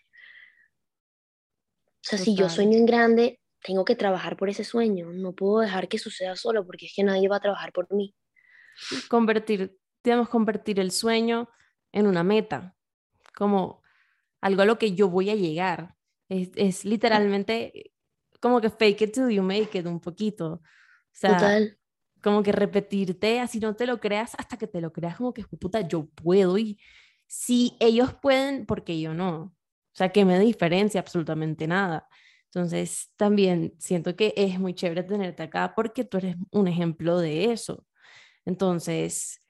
S2: Sea, si yo sueño en grande, tengo que trabajar por ese sueño. No puedo dejar que suceda solo porque es que nadie va a trabajar por mí.
S1: Convertir, digamos, convertir el sueño en una meta, como algo a lo que yo voy a llegar. Es, es literalmente como que fake it till you make it un poquito. O sea, Total. como que repetirte, así no te lo creas hasta que te lo creas como que, puta, yo puedo y si ellos pueden, porque yo no? Sea, que me diferencia absolutamente nada. Entonces, también siento que es muy chévere tenerte acá porque tú eres un ejemplo de eso. Entonces,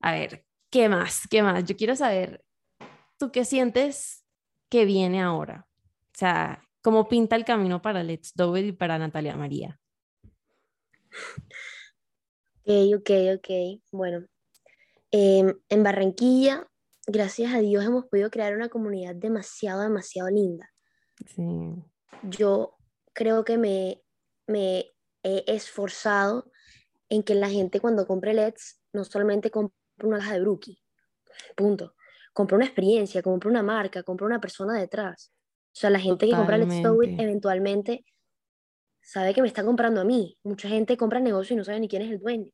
S1: a ver, ¿qué más? ¿Qué más? Yo quiero saber, ¿tú qué sientes que viene ahora? O sea, ¿cómo pinta el camino para Let's Do It y para Natalia María?
S2: Ok, ok, ok. Bueno, em, en Barranquilla gracias a Dios hemos podido crear una comunidad demasiado, demasiado linda. Yo creo que me, me he esforzado en que la gente cuando compre LEDs no solamente compre una caja de Brookie, punto. Compra una experiencia, compra una marca, compra una persona detrás. O sea, la gente que compra Let's It eventualmente sabe que me está comprando a mí. Mucha gente compra negocio y no sabe ni quién es el dueño.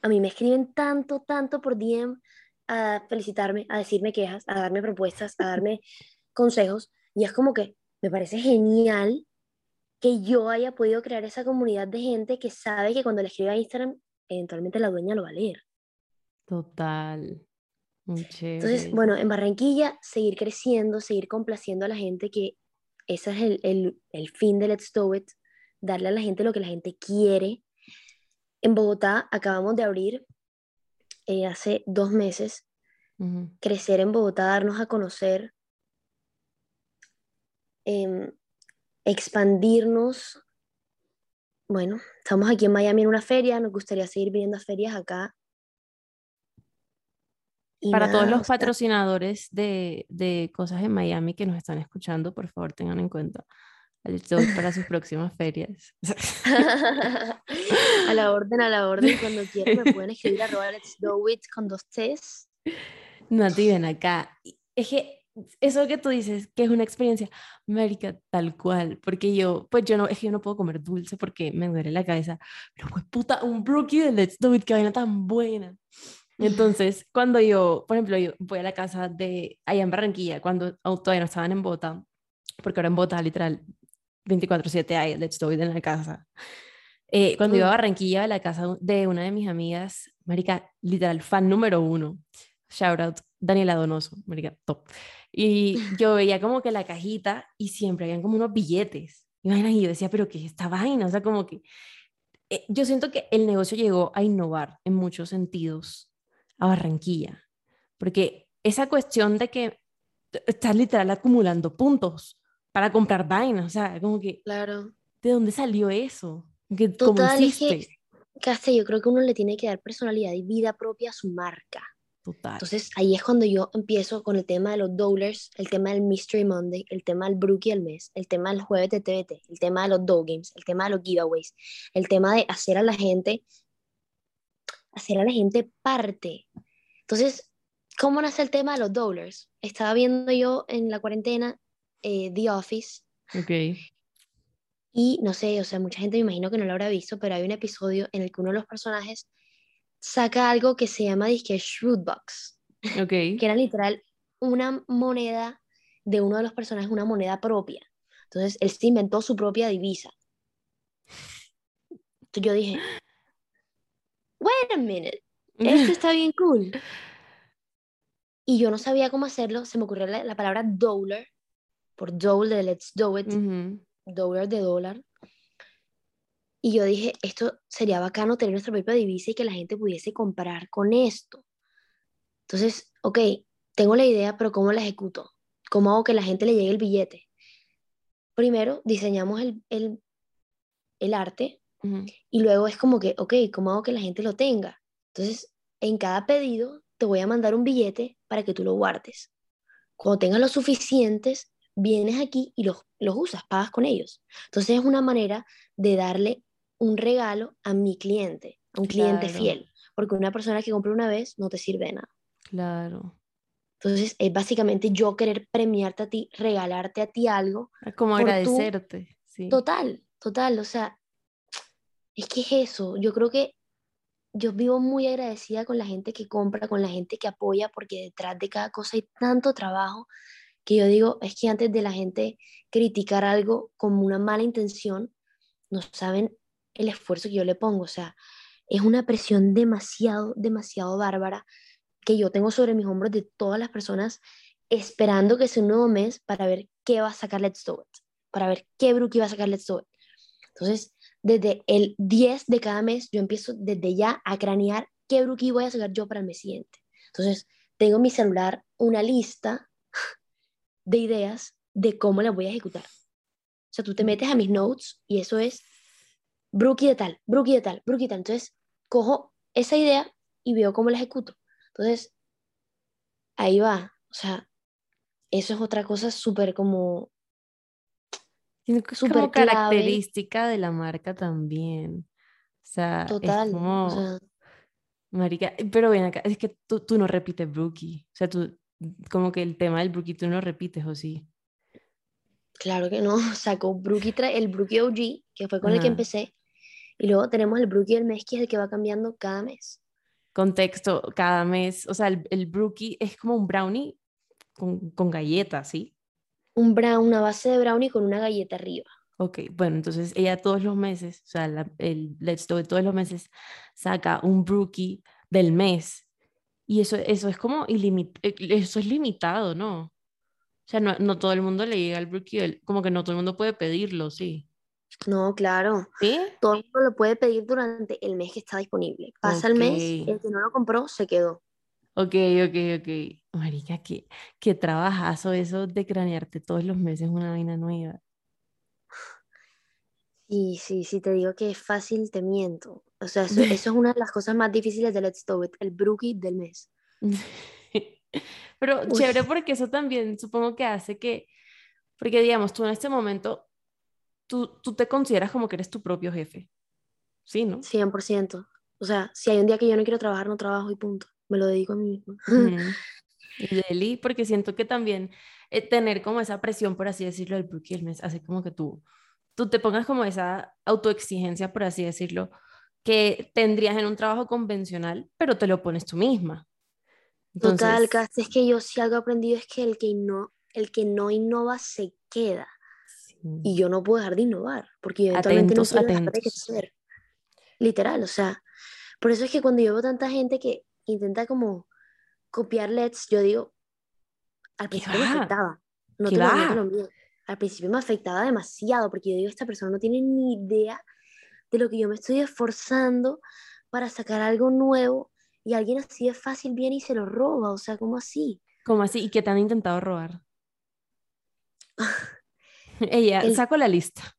S2: A mí me escriben tanto, tanto por DM a felicitarme, a decirme quejas, a darme propuestas, a darme consejos. Y es como que me parece genial que yo haya podido crear esa comunidad de gente que sabe que cuando le escriba a Instagram, eventualmente la dueña lo va a leer.
S1: Total.
S2: Entonces, bueno, en Barranquilla, seguir creciendo, seguir complaciendo a la gente, que ese es el, el, el fin de Let's Do It, darle a la gente lo que la gente quiere. En Bogotá acabamos de abrir eh, hace dos meses, crecer en Bogotá, darnos a conocer, em, expandirnos. Bueno, estamos aquí en Miami en una feria, nos gustaría seguir viniendo a ferias acá.
S1: Para todos los patrocinadores de, de, cosas en Miami que nos están escuchando, por favor tengan en cuenta para sus próximas ferias.
S2: a la orden, a la orden, cuando quieran me pueden escribir a Let's Do It con dos T's.
S1: Nati, ven acá. Es que eso que tú dices, que es una experiencia, América, tal cual, porque yo, pues yo no, es que yo no puedo comer dulce porque me duele la cabeza, pero pues puta, un brookie de Let's Do It, que vaina tan buena. Entonces, cuando yo, por ejemplo, yo voy a la casa de allá en Barranquilla, cuando todavía no estaban en Bota, porque ahora en Bota, literal, 24/7 hay Let's Do It en la casa. Eh, cuando iba a Barranquilla, a la casa de una de mis amigas, Marica, literal, fan número uno. Shout out, Daniela Donoso, Marica, top. Y yo veía como que la cajita y siempre habían como unos billetes. Y yo decía, pero ¿qué es esta vaina? O sea, como que eh, yo siento que el negocio llegó a innovar en muchos sentidos a Barranquilla, porque esa cuestión de que estás literal acumulando puntos para comprar vainas, o sea, como que,
S2: claro.
S1: ¿de dónde salió eso?
S2: ¿Qué, Total, que, yo creo que uno le tiene que dar personalidad y vida propia a su marca. Entonces ahí es cuando yo empiezo con el tema de los dollars, el tema del Mystery Monday, el tema del Brookie al mes, el tema del jueves de TBT, el tema de los Dow Games, el tema de los giveaways, el tema de hacer a la gente, hacer a la gente parte. Entonces, ¿cómo nace el tema de los dollars? Estaba viendo yo en la cuarentena eh, The Office.
S1: Ok.
S2: Y no sé, o sea, mucha gente me imagino que no lo habrá visto, pero hay un episodio en el que uno de los personajes saca algo que se llama disque Box,
S1: okay.
S2: que era literal una moneda de uno de los personajes, una moneda propia. Entonces él se inventó su propia divisa. Entonces yo dije, wait a minute, esto está bien cool. Y yo no sabía cómo hacerlo, se me ocurrió la, palabra dollar, por dole de let's do it, dollar de dólar. Y yo dije, esto sería bacano tener nuestra propia divisa y que la gente pudiese comprar con esto. Entonces, ok, tengo la idea, pero ¿cómo la ejecuto? ¿Cómo hago que la gente le llegue el billete? Primero, diseñamos el, el, el arte y luego es como que, ok, ¿cómo hago que la gente lo tenga? Entonces, en cada pedido te voy a mandar un billete para que tú lo guardes. Cuando tengas los suficientes, vienes aquí y los, los usas, pagas con ellos. Entonces es una manera de darle un regalo a mi cliente, a un cliente fiel, porque una persona que compra una vez no te sirve de nada.
S1: Claro.
S2: Entonces es básicamente yo querer premiarte a ti, regalarte a ti algo.
S1: Como agradecerte. Sí.
S2: Total, total. O sea, es que es eso. Yo creo que yo vivo muy agradecida con la gente que compra, con la gente que apoya, porque detrás de cada cosa hay tanto trabajo que yo digo, es que antes de la gente criticar algo como una mala intención, no saben el esfuerzo que yo le pongo. O sea, es una presión demasiado, demasiado bárbara que yo tengo sobre mis hombros de todas las personas esperando que sea un nuevo mes para ver qué va a sacar Let's Do It, para ver qué Brookie va a sacar Let's Do It. Entonces, desde el 10 de cada mes, yo empiezo desde ya a cranear qué Brookie voy a sacar yo para el mes siguiente. Entonces, tengo en mi celular una lista de ideas de cómo las voy a ejecutar. O sea, tú te metes a mis notes y eso es Brookie de tal, Brookie de tal, Brookie de tal. Entonces, cojo esa idea y veo cómo la ejecuto. Entonces, ahí va. O sea, eso es otra cosa súper como...
S1: Súper característica de la marca también. O sea, Total, es como... Marica, pero ven acá, es que tú, tú no repites Brookie. O sea, tú, como que el tema del Brookie tú no repites, ¿o sí?
S2: Claro que no, sacó Brookie, el Brookie OG, que fue con el que empecé, y luego tenemos el brookie del mes, que es el que va cambiando cada mes.
S1: Contexto, cada mes. O sea, el, el brookie es como un brownie con, con galletas, ¿sí?
S2: Un brown, una base de brownie con una galleta arriba.
S1: Ok, bueno, entonces ella todos los meses, o sea, el Let's Do todos los meses saca un brookie del mes. Y eso, eso es como ilimitado, eh, eso es limitado, ¿no? O sea, no, no todo el mundo le llega al brookie, como que no todo el mundo puede pedirlo, sí.
S2: No, claro.
S1: ¿Sí?
S2: Todo el mundo lo puede pedir durante el mes que está disponible. Pasa el mes, el que no lo compró se quedó.
S1: Ok, ok, ok. Marica, qué, qué trabajazo eso de cranearte todos los meses una vaina nueva.
S2: Sí, sí, sí, te digo que es fácil, te miento. O sea, eso, es una de las cosas más difíciles de Let's Do It, el brookie del mes.
S1: Pero chévere porque eso también supongo que hace que, porque digamos, tú en este momento tú, tú te consideras como que eres tu propio jefe. Sí, ¿no?
S2: 100%. O sea, si hay un día que yo no quiero trabajar, no trabajo y punto. Me lo dedico a mí misma.
S1: Y Deli, porque siento que también eh, tener como esa presión, por así decirlo, del Brookie el mes, hace como que tú, tú te pongas como esa autoexigencia, por así decirlo, que tendrías en un trabajo convencional, pero te lo pones tú misma.
S2: Total, Cast, es que yo sí algo aprendido es que el que no, el que no innova se queda. Y yo no puedo dejar de innovar, porque eventualmente no quiero dejar de crecer. Literal, o sea, por eso es que cuando yo veo tanta gente que intenta como copiar LEDs, yo digo, al principio me afectaba, no te lo mío. al principio me afectaba demasiado porque yo digo, esta persona no tiene ni idea de lo que yo me estoy esforzando para sacar algo nuevo y alguien así de fácil viene y se lo roba, o sea, ¿cómo así?
S1: ¿Cómo así? ¿Y qué te han intentado robar? Ella, saco la lista.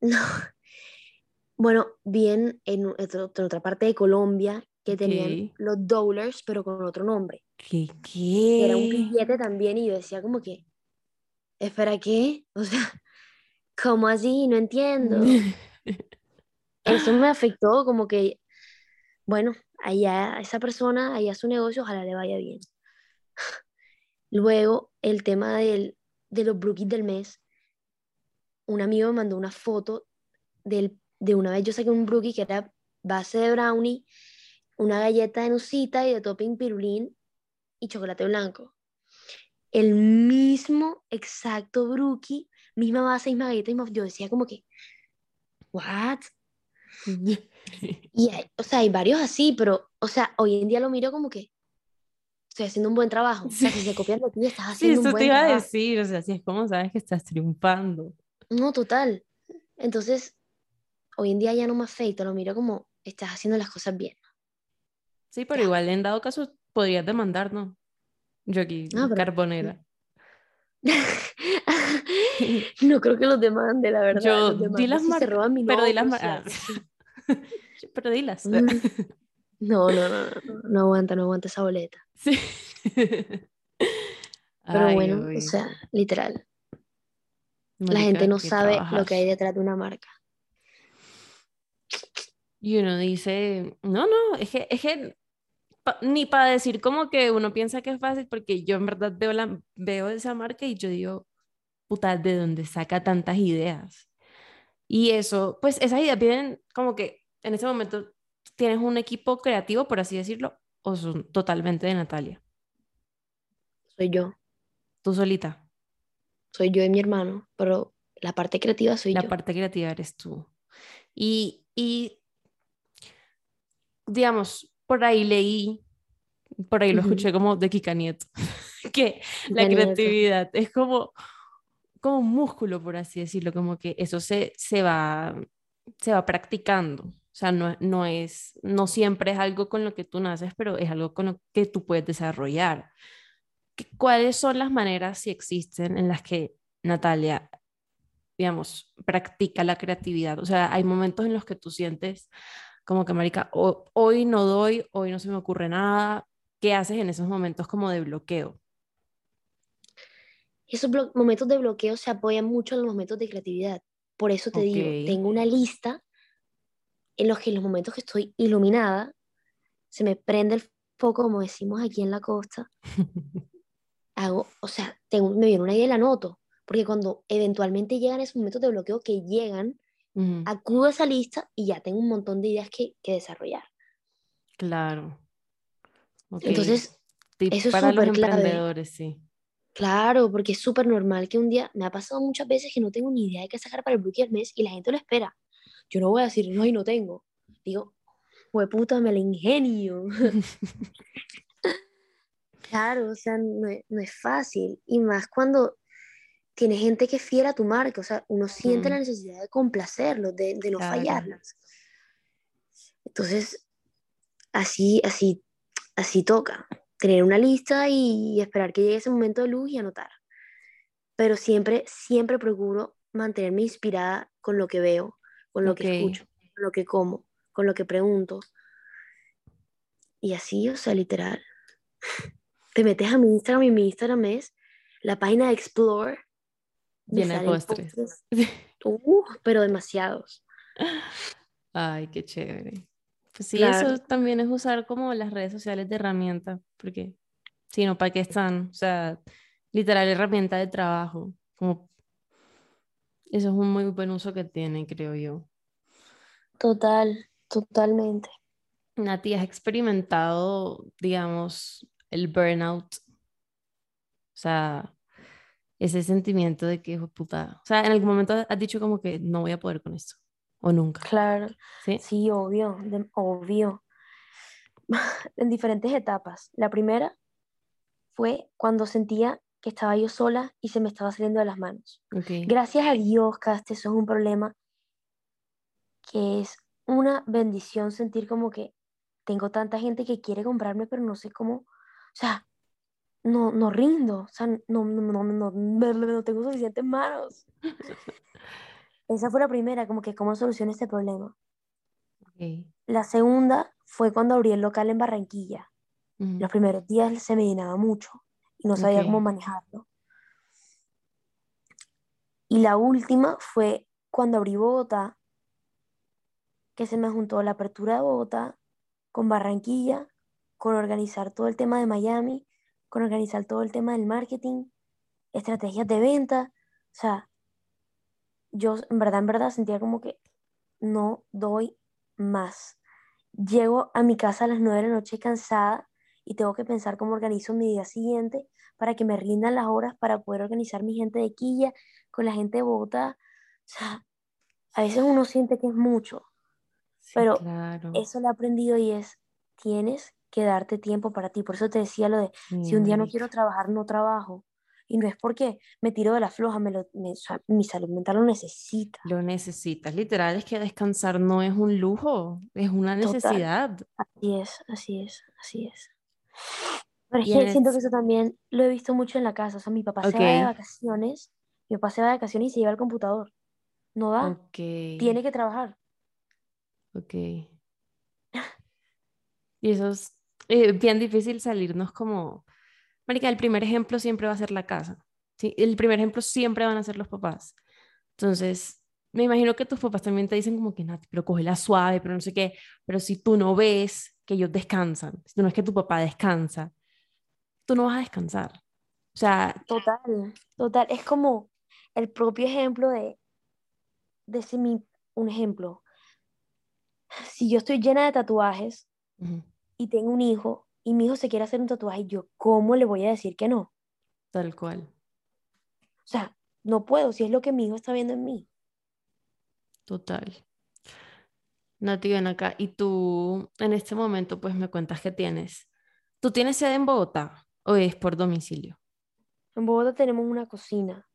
S2: No. Bueno, bien en, otra parte de Colombia que tenían los dollars, pero con otro nombre.
S1: ¿Qué? ¿Qué?
S2: Era un billete también y yo decía como que, espera, ¿qué? O sea, ¿cómo así? No entiendo. Eso me afectó como que, bueno, allá esa persona, allá su negocio, ojalá le vaya bien. Luego, el tema del, de los brookies del mes, un amigo me mandó una foto del, de una vez yo saqué un brookie que era base de brownie, una galleta de nusita y de topping pirulín y chocolate blanco. El mismo exacto brookie, misma base, misma galleta, yo decía como que, ¿what? y hay, o sea, hay varios así, pero, o sea, hoy en día lo miro como que estoy haciendo un buen trabajo. O sea, si se copian de ti, estás haciendo un buen
S1: te iba a decir, o sea, así es como sabes que estás triunfando.
S2: No, total. Entonces, hoy en día ya no me afeito, lo miro como estás haciendo las cosas bien.
S1: Sí, pero igual en dado caso podrías demandar, ¿no? Yo aquí, carbonera.
S2: no creo que los demande, la verdad.
S1: Yo di las marcas, pero di las marcas. pero dilas.
S2: Mm. No, no, no, no, no aguanta, no aguanta esa boleta. Sí. Pero bueno, o sea, literal. la gente no sabe lo que hay detrás de una marca.
S1: Y uno dice, no, no, es que, es que ni para decir como que uno piensa que es fácil, porque yo en verdad veo, la, veo esa marca y yo digo, puta, ¿de dónde saca tantas ideas? Y eso, pues esas ideas vienen como que en ese momento tienes un equipo creativo, por así decirlo, o son totalmente de Natalia.
S2: Soy yo.
S1: ¿Tú solita?
S2: Soy yo y mi hermano, pero la parte creativa soy
S1: yo.
S2: La
S1: parte creativa eres tú. Y, y, digamos, por ahí leí, por ahí lo escuché como de Kika Nieto, que la creatividad es como, como un músculo, por así decirlo, como que eso se, se, va, se va practicando. O sea, no, no, es, no siempre es algo con lo que tú naces, pero es algo con lo que tú puedes desarrollar. ¿Cuáles son las maneras, si existen, en las que Natalia, digamos, practica la creatividad? O sea, hay momentos en los que tú sientes como que, Marica, hoy no doy, hoy no se me ocurre nada. ¿Qué haces en esos momentos como de bloqueo?
S2: Esos momentos de bloqueo se apoyan mucho en los momentos de creatividad. Por eso te digo, tengo una lista en los que en los momentos que estoy iluminada, se me prende el foco, como decimos aquí en la costa, hago, o sea, tengo, me viene una idea y la noto, porque cuando eventualmente llegan esos momentos de bloqueo que llegan, acudo a esa lista y ya tengo un montón de ideas que, que desarrollar.
S1: Claro.
S2: Entonces, eso es
S1: para los emprendedores, sí.
S2: Claro, porque es súper normal que un día, me ha pasado muchas veces que no tengo ni idea de qué sacar para el bloqueo del mes y la gente lo espera. Yo no voy a decir, no, y no tengo. Digo, pues puta, me la ingenio. claro, o sea, no es, fácil. Y más cuando tiene gente que fiera a tu marca, o sea, uno siente la necesidad de complacerlos, de, de no fallarlas. Entonces, así, así, así toca. Tener una lista y esperar que llegue ese momento de luz y anotar. Pero siempre, siempre procuro mantenerme inspirada con lo que veo, con lo que escucho, con lo que como, con lo que pregunto. Y así, o sea, literal. Te metes a mi Instagram y mi Instagram es la página de Explore.
S1: Llena de postres.
S2: Uh, pero demasiados.
S1: Ay, qué chévere. Pues sí, eso también es usar como las redes sociales de herramienta, porque si no, ¿para qué están? O sea, literal herramienta de trabajo, como eso es un muy buen uso que tiene, creo yo.
S2: Total, totalmente.
S1: Nati, ¿has experimentado, digamos, el burnout? O sea, ese sentimiento de que, puta, o sea, en algún momento has dicho como que no voy a poder con esto, o nunca.
S2: Claro, sí, sí obvio, obvio. en diferentes etapas. La primera fue cuando sentía que estaba yo sola y se me estaba saliendo de las manos. Gracias a Dios, Cast, eso es un problema que es una bendición sentir como que tengo tanta gente que quiere comprarme, pero no sé cómo, o sea, no, no rindo, o sea, no, no, no, no, no, tengo suficientes manos. Esa fue la primera, como que cómo soluciono este problema.
S1: ok.
S2: La segunda fue cuando abrí el local en Barranquilla.
S1: Ujú.
S2: Los primeros días se me llenaba mucho y no sabía cómo
S1: Ok.
S2: manejarlo. Y la última fue cuando abrí Bogotá, que se me juntó la apertura de Bogotá con Barranquilla, con organizar todo el tema de Miami, con organizar todo el tema del marketing, estrategias de venta. O sea, yo en verdad, en verdad sentía como que no doy más. Llego a mi casa a las 9 de la noche cansada y tengo que pensar cómo organizo mi día siguiente para que me rindan las horas para poder organizar mi gente de Quilla con la gente de Bogotá. O sea, a veces uno siente que es mucho,
S1: Sí,
S2: pero
S1: claro.
S2: eso lo he aprendido y es, tienes que darte tiempo para ti. Por eso te decía lo de, si un día no quiero trabajar, no trabajo. Y no es porque me tiro de la floja, me lo, me- o sea, mi salud mental lo necesita.
S1: Lo necesitas. Literal, es que descansar no es un lujo, es una
S2: Total.
S1: necesidad.
S2: Así es, así es, así es. Pero es que
S1: en
S2: siento que eso también lo he visto mucho en la casa. O sea, mi papá se va de vacaciones, mi papá se va de vacaciones y se lleva el computador. No da, tiene que trabajar.
S1: ok. Y eso es eh, bien difícil salirnos como... Marica, el primer ejemplo siempre va a ser la casa. ¿sí? El primer ejemplo siempre van a ser los papás. Entonces, me imagino que tus papás también te dicen como que, Nati, pero cógela suave, pero no sé qué. Pero si tú no ves que ellos descansan, si no es que tu papá descansa, tú no vas a descansar. O sea,
S2: Total, total. Es como el propio ejemplo de, de si mi, un ejemplo. Si yo estoy llena de tatuajes
S1: ujú,
S2: y tengo un hijo y mi hijo se quiere hacer un tatuaje, yo, ¿cómo le voy a decir que no?
S1: tal cual,
S2: O sea, no puedo si es lo que mi hijo está viendo en mí.
S1: total. Nati, ven acá. Y tú, en este momento, pues me cuentas que tienes. ¿Tú tienes sede en Bogotá o es por domicilio?
S2: En Bogotá tenemos una cocina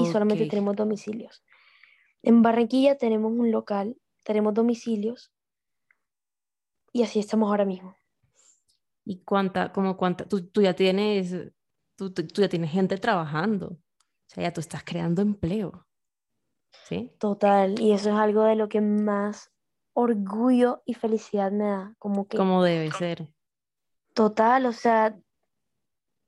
S2: y solamente tenemos domicilios. En Barranquilla tenemos un local, tenemos domicilios y así estamos ahora mismo.
S1: ¿Y cuánta, como cuánta, tú, tú ya tienes, tú, tú- ya tienes gente trabajando? O sea, ya tú estás creando empleo, ¿sí?
S2: Total, y eso es algo de lo que más orgullo y felicidad me da, como que
S1: Como debe ser.
S2: total, o sea,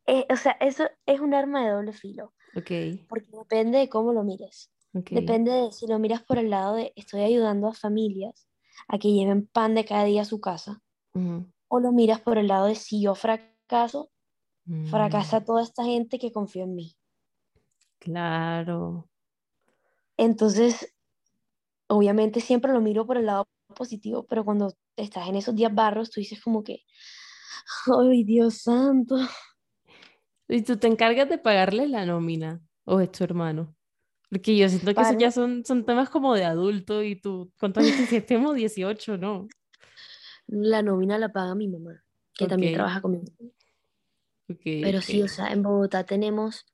S2: eh, o sea, eso es un arma de doble filo,
S1: Ok,
S2: porque depende de cómo lo mires.
S1: ok.
S2: Depende de si lo miras por el lado de estoy ayudando a familias a que lleven pan de cada día a su casa,
S1: ujú,
S2: o lo miras por el lado de si yo fracaso,
S1: mm,
S2: fracasa toda esta gente que confió en mí.
S1: claro.
S2: Entonces, obviamente siempre lo miro por el lado positivo, pero cuando estás en esos días barros, tú dices como que, ay, Dios santo.
S1: ¿Y tú te encargas de pagarle la nómina o es tu hermano? Porque yo siento que eso ya son, son temas como de adulto y tú, ¿cuántos años tienes? Tenemos 18, ¿no?
S2: La nómina la paga mi mamá, que también trabaja conmigo. Pero sí, o sea, en Bogotá tenemos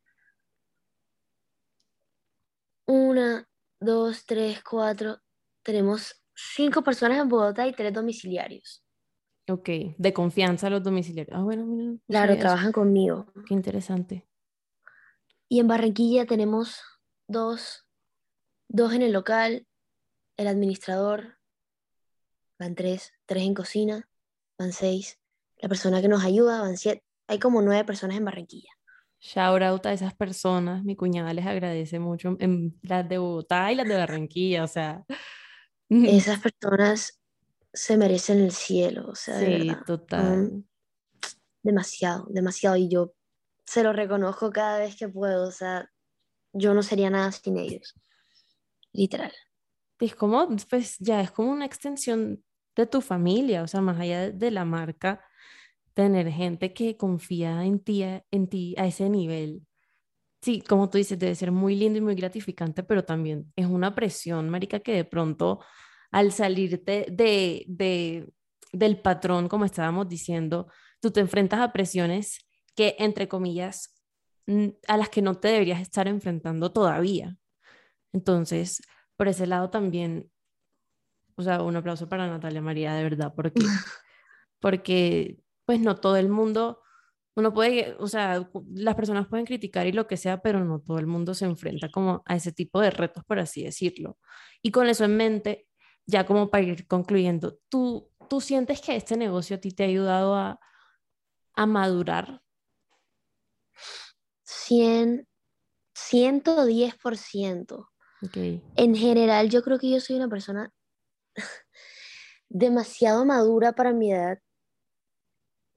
S2: una, dos, tres, cuatro, tenemos cinco personas en Bogotá y tres domiciliarios.
S1: Ok, de confianza los domiciliarios. Ah, bueno, mira,
S2: Claro, trabajan conmigo.
S1: Qué interesante.
S2: Y en Barranquilla tenemos dos, dos en el local, el administrador, van tres, tres en cocina, van seis, la persona que nos ayuda, van siete. Hay como nueve personas en Barranquilla.
S1: Shout out a esas personas. Mi cuñada les agradece mucho en las de Bogotá y las de Barranquilla. O sea,
S2: Esas personas se merecen el cielo, o sea, de
S1: sí,
S2: verdad.
S1: Total.
S2: demasiado, demasiado. Y yo se lo reconozco cada vez que puedo, o sea, yo no sería nada sin ellos, literal.
S1: Es como, pues ya es como una extensión de tu familia. O sea, más allá de, la marca, tener gente que confía en ti, en ti a ese nivel. Sí, como tú dices, debe ser muy lindo y muy gratificante, pero también es una presión, marica, que de pronto al salirte de, de, del patrón, como estábamos diciendo, tú te enfrentas a presiones que, entre comillas, a las que no te deberías estar enfrentando todavía. Entonces, por ese lado también, o sea, un aplauso para Natalia María, de verdad, porque, porque pues no todo el mundo, uno puede, o sea, las personas pueden criticar y lo que sea, pero no todo el mundo se enfrenta como a ese tipo de retos, por así decirlo. Y con eso en mente, ya como para ir concluyendo, ¿tú, tú sientes que este negocio a ti te ha ayudado a, a madurar?
S2: 100, 110%. Okay. En general, yo creo que yo soy una persona demasiado madura para mi edad.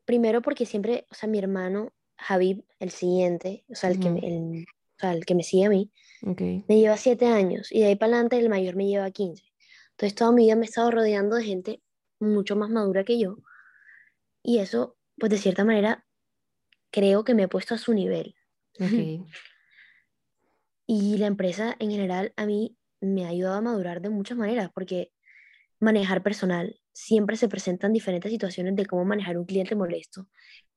S2: Primero porque siempre, o sea, mi hermano Javib, el siguiente, o sea, el, que, el, o sea, el que me sigue a mí, me lleva siete años y de ahí para adelante el mayor me lleva 15. Entonces toda mi vida me he estado rodeando de gente mucho más madura que yo y eso, pues de cierta manera, creo que me he puesto a su nivel. Okay. Y la empresa en general a mí me ha ayudado a madurar de muchas maneras, porque manejar personal, siempre se presentan diferentes situaciones de cómo manejar un cliente molesto,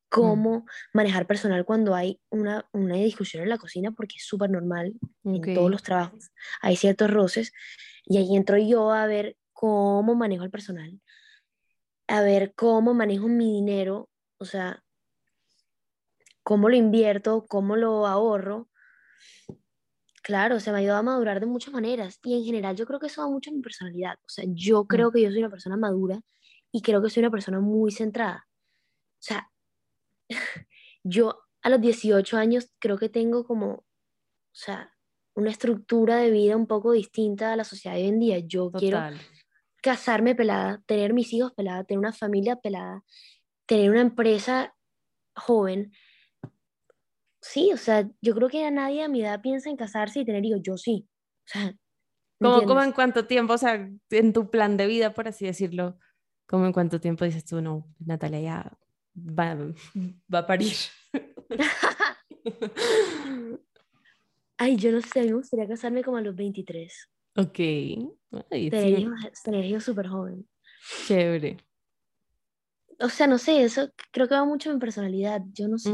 S2: cómo manejar personal cuando hay una, una, discusión en la cocina, porque es súper normal en todos los trabajos, hay ciertos roces, y ahí entro yo a ver cómo manejo el personal, a ver cómo manejo mi dinero, o sea, cómo lo invierto, cómo lo ahorro. Claro, se me ha ayudado a madurar de muchas maneras y en general yo creo que eso va mucho en mi personalidad. O sea, yo mm. creo que yo soy una persona madura y creo que soy una persona muy centrada. O sea, yo a los 18 años creo que tengo como, o sea, una estructura de vida un poco distinta a la sociedad de hoy en día. Yo quiero casarme pelada, tener mis hijos pelada, tener una familia pelada, tener una empresa joven, sí, o sea, yo creo que a nadie a mi edad piensa en casarse y tener hijos, yo sí. O sea,
S1: ¿Cómo, en cuánto tiempo, o sea, en tu plan de vida, por así decirlo, ¿cómo en cuánto tiempo dices tú, no, Natalia ya va, va a parir?
S2: Ay, yo no sé, a mí me gustaría casarme como a los 23.
S1: Ok.
S2: tener, hijos, súper joven.
S1: Chévere.
S2: O sea, no sé, eso creo que va mucho en mi personalidad, yo no sé.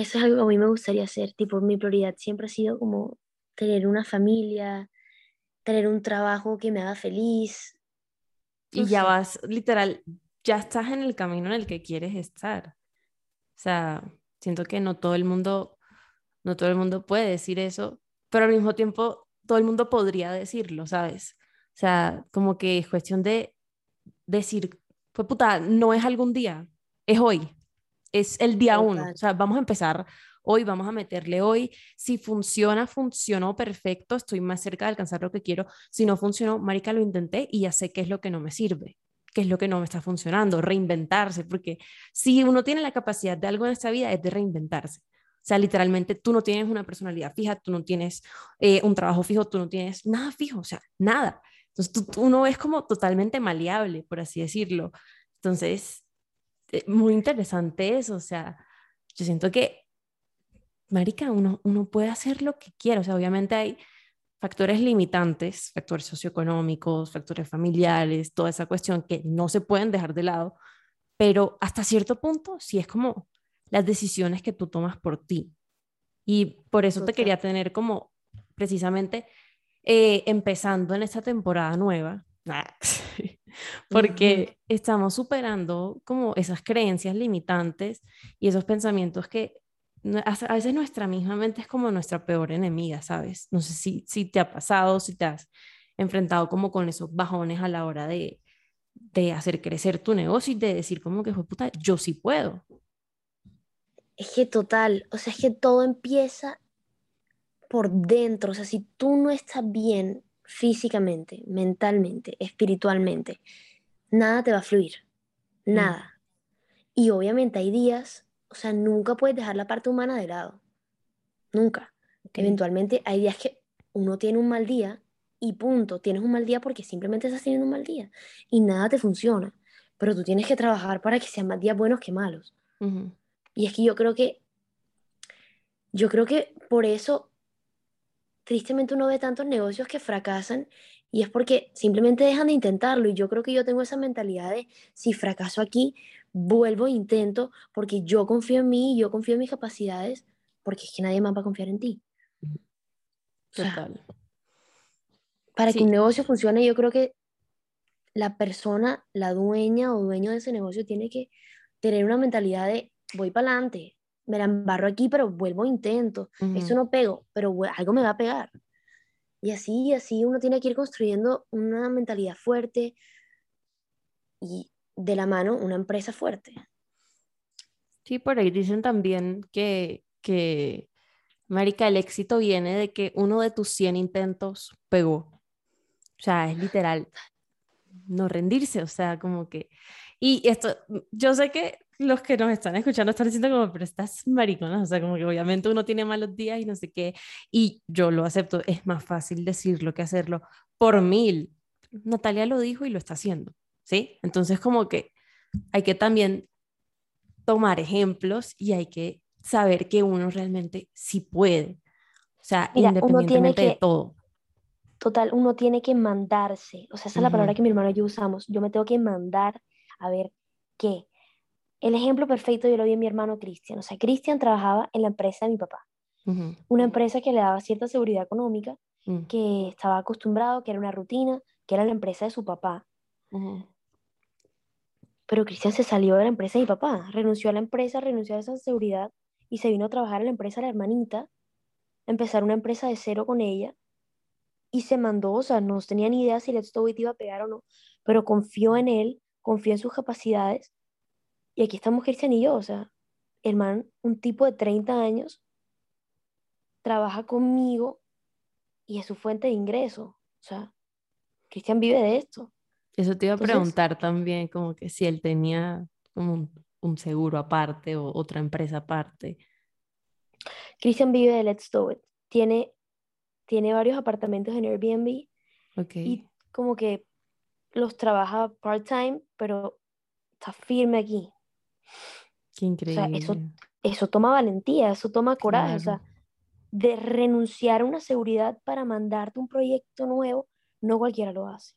S2: Eso es algo que a mí me gustaría hacer, tipo, mi prioridad siempre ha sido como tener una familia, tener un trabajo que me haga feliz.
S1: y ya vas, literal, ya estás en el camino en el que quieres estar. O sea, siento que no todo el mundo, no todo el mundo puede decir eso, pero al mismo tiempo todo el mundo podría decirlo, ¿sabes? O sea, como que es cuestión de decir, pues puta, no es algún día, es hoy es el día uno. O sea, vamos a empezar hoy, vamos a meterle hoy. Si funciona, funcionó perfecto, estoy más cerca de alcanzar lo que quiero. Si no funcionó, marica, lo intenté y ya sé qué es lo que no me sirve, qué es lo que no me está funcionando, reinventarse, porque si uno tiene la capacidad de algo en esta vida es de reinventarse. O sea, literalmente tú no tienes una personalidad fija, tú no tienes eh, un trabajo fijo, tú no tienes nada fijo, o sea, nada. Entonces tú, uno es como totalmente maleable, por así decirlo. Entonces, muy interesante eso, o sea, yo siento que, marica, uno, uno puede hacer lo que quiera, o sea, obviamente hay factores limitantes, factores socioeconómicos, factores familiares, toda esa cuestión que no se pueden dejar de lado, pero hasta cierto punto sí es como las decisiones que tú tomas por ti. Y por eso te quería tener como precisamente eh, empezando en esta temporada nueva, porque estamos superando como esas creencias limitantes y esos pensamientos que a veces nuestra misma mente es como nuestra peor enemiga, ¿sabes? No sé si, si te ha pasado, si te has enfrentado como con esos bajones a la hora de, de hacer crecer tu negocio y de decir como que, puta, yo sí puedo.
S2: Es que total, o sea, es que todo empieza por dentro, o sea, si tú no estás bien físicamente, mentalmente, espiritualmente, nada te va a fluir, mm. nada. Y obviamente hay días, o sea, nunca puedes dejar la parte humana de lado, nunca. Eventualmente hay días que uno tiene un mal día y punto, tienes un mal día porque simplemente estás teniendo un mal día y nada te funciona, pero tú tienes que trabajar para que sean más días buenos que malos. Y es que yo creo que, yo creo que por eso tristemente uno ve tantos negocios que fracasan y es porque simplemente dejan de intentarlo. Y yo creo que yo tengo esa mentalidad de si fracaso aquí, vuelvo e intento porque yo confío en mí, yo confío en mis capacidades, porque es que nadie más va a confiar en ti.
S1: Total.
S2: para que un negocio funcione, yo creo que la persona, la dueña o dueño de ese negocio tiene que tener una mentalidad de voy para adelante, me la embarro aquí, pero vuelvo intento. Eso no pego, pero algo me va a pegar. Y así, así uno tiene que ir construyendo una mentalidad fuerte y de la mano una empresa fuerte.
S1: Sí, por ahí dicen también que, que, Marica, el éxito viene de que uno de tus 100 intentos pegó. O sea, es literal no rendirse, o sea, como que... Y esto, yo sé que los que nos están escuchando están diciendo como, pero estás maricona, o sea, como que obviamente uno tiene malos días y no sé qué, y yo lo acepto, es más fácil decirlo que hacerlo por mil. Natalia lo dijo y lo está haciendo, ¿sí? Entonces como que hay que también tomar ejemplos y hay que saber que uno realmente sí puede, o sea, independientemente de todo.
S2: Total, uno tiene que mandarse, o sea, esa es la palabra que mi hermano y yo usamos, yo me tengo que mandar a ver qué, el ejemplo perfecto yo lo vi en mi hermano Cristian. O sea, Cristian trabajaba en la empresa de mi papá. Una empresa que le daba cierta seguridad económica, mm. que estaba acostumbrado, que era una rutina, que era la empresa de su papá. Pero Cristian se salió de la empresa de mi papá, renunció a la empresa, renunció a esa seguridad y se vino a trabajar en la empresa de la hermanita, empezar una empresa de cero con ella y se mandó, o sea, no tenía ni idea si Do It iba a pegar o no, pero confió en él, confió en sus capacidades y aquí estamos Cristian y yo, o sea, el man, un tipo de 30 años, trabaja conmigo y es su fuente de ingreso. O sea, Cristian vive de esto.
S1: Eso te iba a preguntar también, como que si él tenía como un, seguro aparte o otra empresa aparte.
S2: Cristian vive de Let's Do It. Tiene, tiene varios apartamentos en Airbnb.
S1: Okay.
S2: Y como que los trabaja part-time, pero está firme aquí.
S1: Qué increíble.
S2: eso, eso toma valentía, eso toma coraje, o sea, de renunciar a una seguridad para mandarte un proyecto nuevo, no cualquiera lo hace.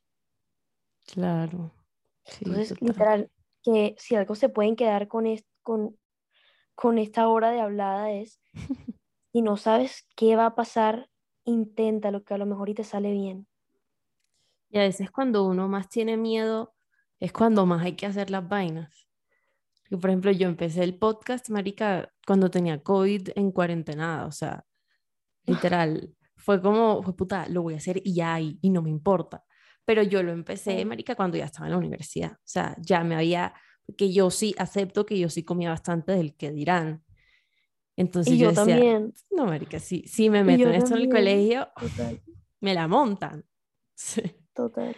S1: Claro.
S2: Entonces, literal, que si algo se pueden quedar con, con, con esta hora de hablada es, si no sabes qué va a pasar, intenta lo que a lo mejor y te sale bien.
S1: Y a veces cuando uno más tiene miedo, es cuando más hay que hacer las vainas por ejemplo, yo empecé el podcast, marica, cuando tenía COVID en cuarentena, o sea, literal, fue como, fue puta, lo voy a hacer y ya, y, y no me importa. Pero yo lo empecé, marica, cuando ya estaba en la universidad. O sea, ya me había, que yo sí acepto que yo sí comía bastante del que dirán. Entonces yo, decía, también. no, marica, sí, sí me meto en esto en el colegio, me la montan.
S2: Total.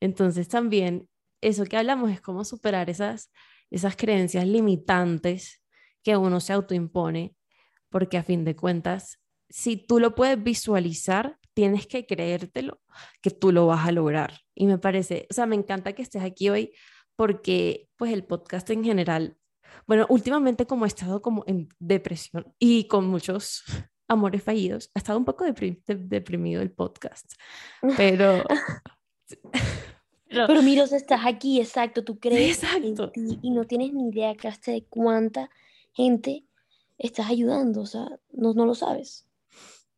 S1: Entonces también eso que hablamos es cómo superar esas esas creencias limitantes que uno se autoimpone, porque a fin de cuentas, si tú lo puedes visualizar, tienes que creértelo que tú lo vas a lograr. Y me parece, o sea, me encanta que estés aquí hoy porque pues el podcast en general, bueno, últimamente como he estado como en depresión y con muchos amores fallidos, ha estado un poco deprimido el podcast, pero
S2: Pero, Miros, estás aquí, exacto, tú crees exacto. y no tienes ni idea hasta de cuánta gente estás ayudando, o sea, no, no lo sabes.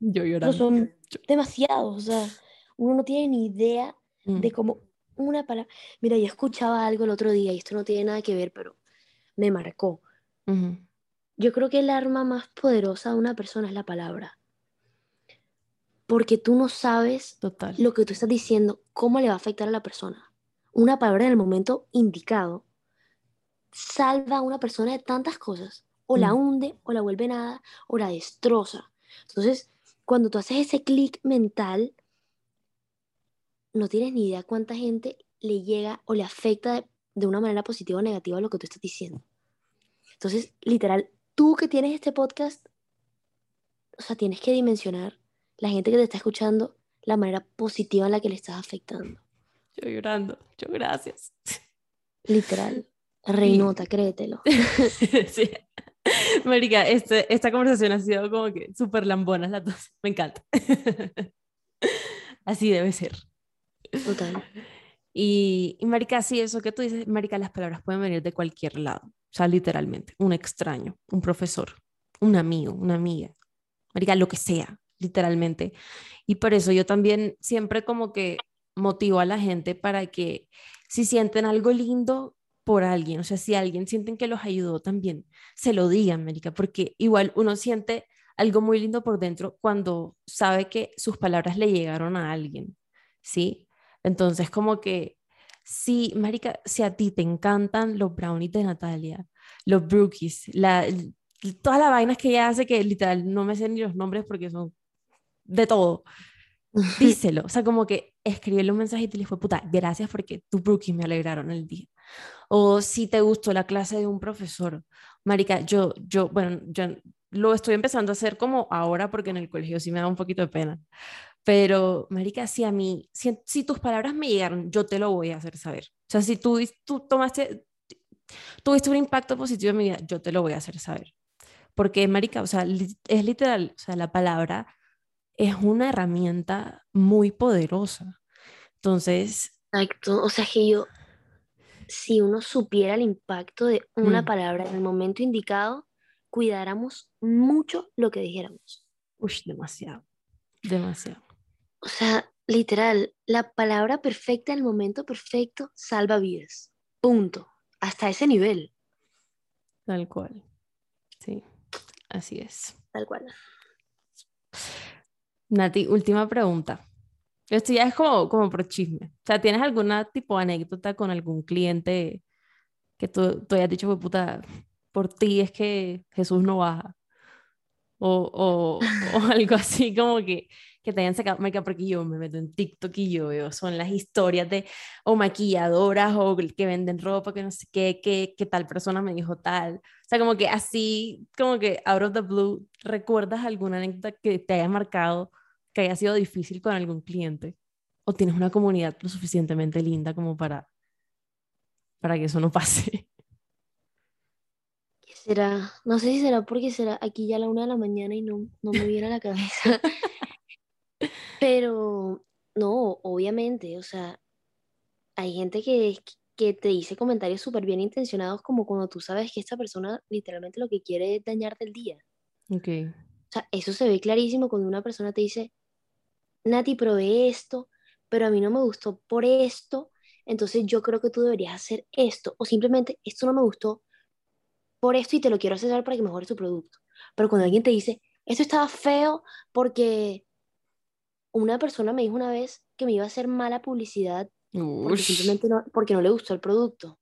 S1: Yo llorando.
S2: son demasiados, o sea, uno no tiene ni idea de mm. cómo una palabra. Mira, yo escuchaba algo el otro día y esto no tiene nada que ver, pero me marcó. Yo creo que el arma más poderosa de una persona es la palabra porque tú no sabes
S1: Total.
S2: lo que tú estás diciendo, cómo le va a afectar a la persona. Una palabra en el momento indicado salva a una persona de tantas cosas. O la mm. hunde, o la vuelve nada, o la destroza. Entonces, cuando tú haces ese clic mental, no tienes ni idea cuánta gente le llega o le afecta de, una manera positiva o negativa lo que tú estás diciendo. Entonces, literal, tú que tienes este podcast, o sea, tienes que dimensionar la gente que te está escuchando, la manera positiva en la que le estás afectando.
S1: Yo llorando, yo gracias.
S2: Literal. Reinota, créetelo.
S1: sí. Marica, este, esta conversación ha sido como que súper lambona las dos. Me encanta. Así debe ser.
S2: Total.
S1: Y, y marica, sí, eso que tú dices, marica, las palabras pueden venir de cualquier lado, o sea, literalmente, un extraño, un profesor, un amigo, una amiga, marica, lo que sea, literalmente. Y por eso yo también siempre como que motivo a la gente para que si sienten algo lindo por alguien, o sea, si alguien sienten que los ayudó también, se lo digan, marica, porque igual uno siente algo muy lindo por dentro cuando sabe que sus palabras le llegaron a alguien, ¿sí? Entonces, como que, sí, marica, si a ti te encantan los brownies de Natalia, los brookies, la, todas las vainas que ella hace que literal no me sé ni los nombres porque son de todo, díselo, o sea, como que escribirle un mensaje y le fue, puta, gracias porque tus brookies me alegraron el día. O si te gustó la clase de un profesor, marica, yo, yo, bueno, yo lo estoy empezando a hacer como ahora porque en el colegio sí me da un poquito de pena. Pero, marica, si a mí, si, si tus palabras me llegaron, yo te lo voy a hacer saber. O sea, si tú, tú tomaste, tuviste un impacto positivo en mi vida, yo te lo voy a hacer saber. Porque, marica, o sea, es literal, o sea, la palabra es una herramienta muy poderosa. Entonces...
S2: Exacto, o sea, que yo, si uno supiera el impacto de una mm. palabra en el momento indicado, cuidáramos mucho lo que dijéramos.
S1: Uy, demasiado, demasiado.
S2: O sea, literal, la palabra perfecta en el momento perfecto salva vidas. Punto. Hasta ese nivel.
S1: Tal cual. Sí, así es.
S2: Tal cual.
S1: Nati, última pregunta. Esto ya es como, como por chisme. O sea, ¿tienes alguna tipo de anécdota con algún cliente que tú, tú hayas dicho, puta, por ti es que Jesús no baja? O, o, o algo así como que, que te hayan sacado, porque yo me meto en TikTok y yo veo, son las historias de o maquilladoras o que venden ropa, que no sé qué, que, que tal persona me dijo tal. O sea, como que así, como que out of the blue, ¿recuerdas alguna anécdota que te haya marcado? Que haya sido difícil con algún cliente? ¿O tienes una comunidad lo suficientemente linda como para, para que eso no pase?
S2: ¿Qué será? No sé si será porque será aquí ya a la una de la mañana y no, no me viene a la cabeza. Pero no, obviamente, o sea, hay gente que, que te dice comentarios súper bien intencionados como cuando tú sabes que esta persona literalmente lo que quiere es dañarte el día.
S1: Ok.
S2: O sea, eso se ve clarísimo cuando una persona te dice, Nati, probé esto, pero a mí no me gustó por esto, entonces yo creo que tú deberías hacer esto, o simplemente esto no me gustó por esto y te lo quiero asesorar para que mejore su producto. Pero cuando alguien te dice, esto estaba feo porque una persona me dijo una vez que me iba a hacer mala publicidad porque simplemente no, porque no le gustó el producto.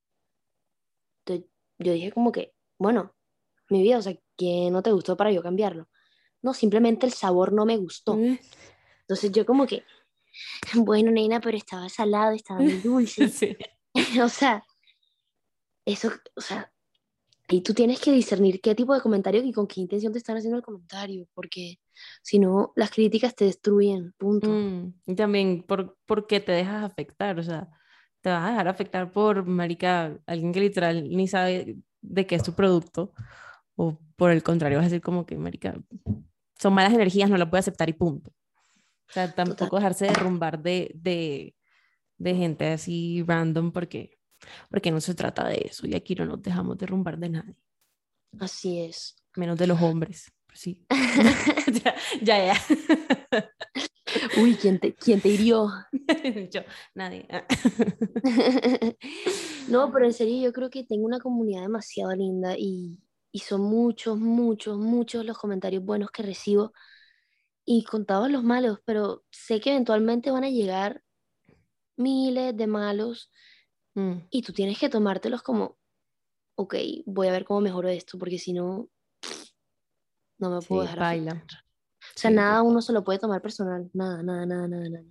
S2: Entonces yo dije como que, bueno, mi vida, o sea, que no te gustó para yo cambiarlo. No, simplemente el sabor no me gustó. Mm. Entonces yo como que, bueno, nena, pero estaba salado, estaba muy dulce. o sea, eso, o sea, y tú tienes que discernir qué tipo de comentario y con qué intención te están haciendo el comentario, porque si no, las críticas te destruyen, punto.
S1: Mm, y también, ¿por, ¿por qué te dejas afectar? O sea, te vas a dejar afectar por, marica, alguien que literal ni sabe de qué es tu producto, o por el contrario, vas a decir como que, marica, son malas energías, no la puedo aceptar y punto. O sea, tampoco dejarse derrumbar de, de, de, gente así random porque, porque no se trata de eso y aquí no nos dejamos derrumbar de nadie.
S2: Así es.
S1: Menos de los hombres, sí. ya, ya,
S2: Uy, ¿quién te, quién te hirió?
S1: yo, nadie.
S2: no, pero en serio yo creo que tengo una comunidad demasiado linda y, y son muchos, muchos, muchos los comentarios buenos que recibo y contados los malos, pero sé que eventualmente van a llegar miles de malos mm. y tú tienes que tomártelos como, ok, voy a ver cómo mejoro esto, porque si no, no me puedo dejar.
S1: Baila.
S2: O sea, nada uno se lo puede tomar personal, nada, nada, nada, nada, nada.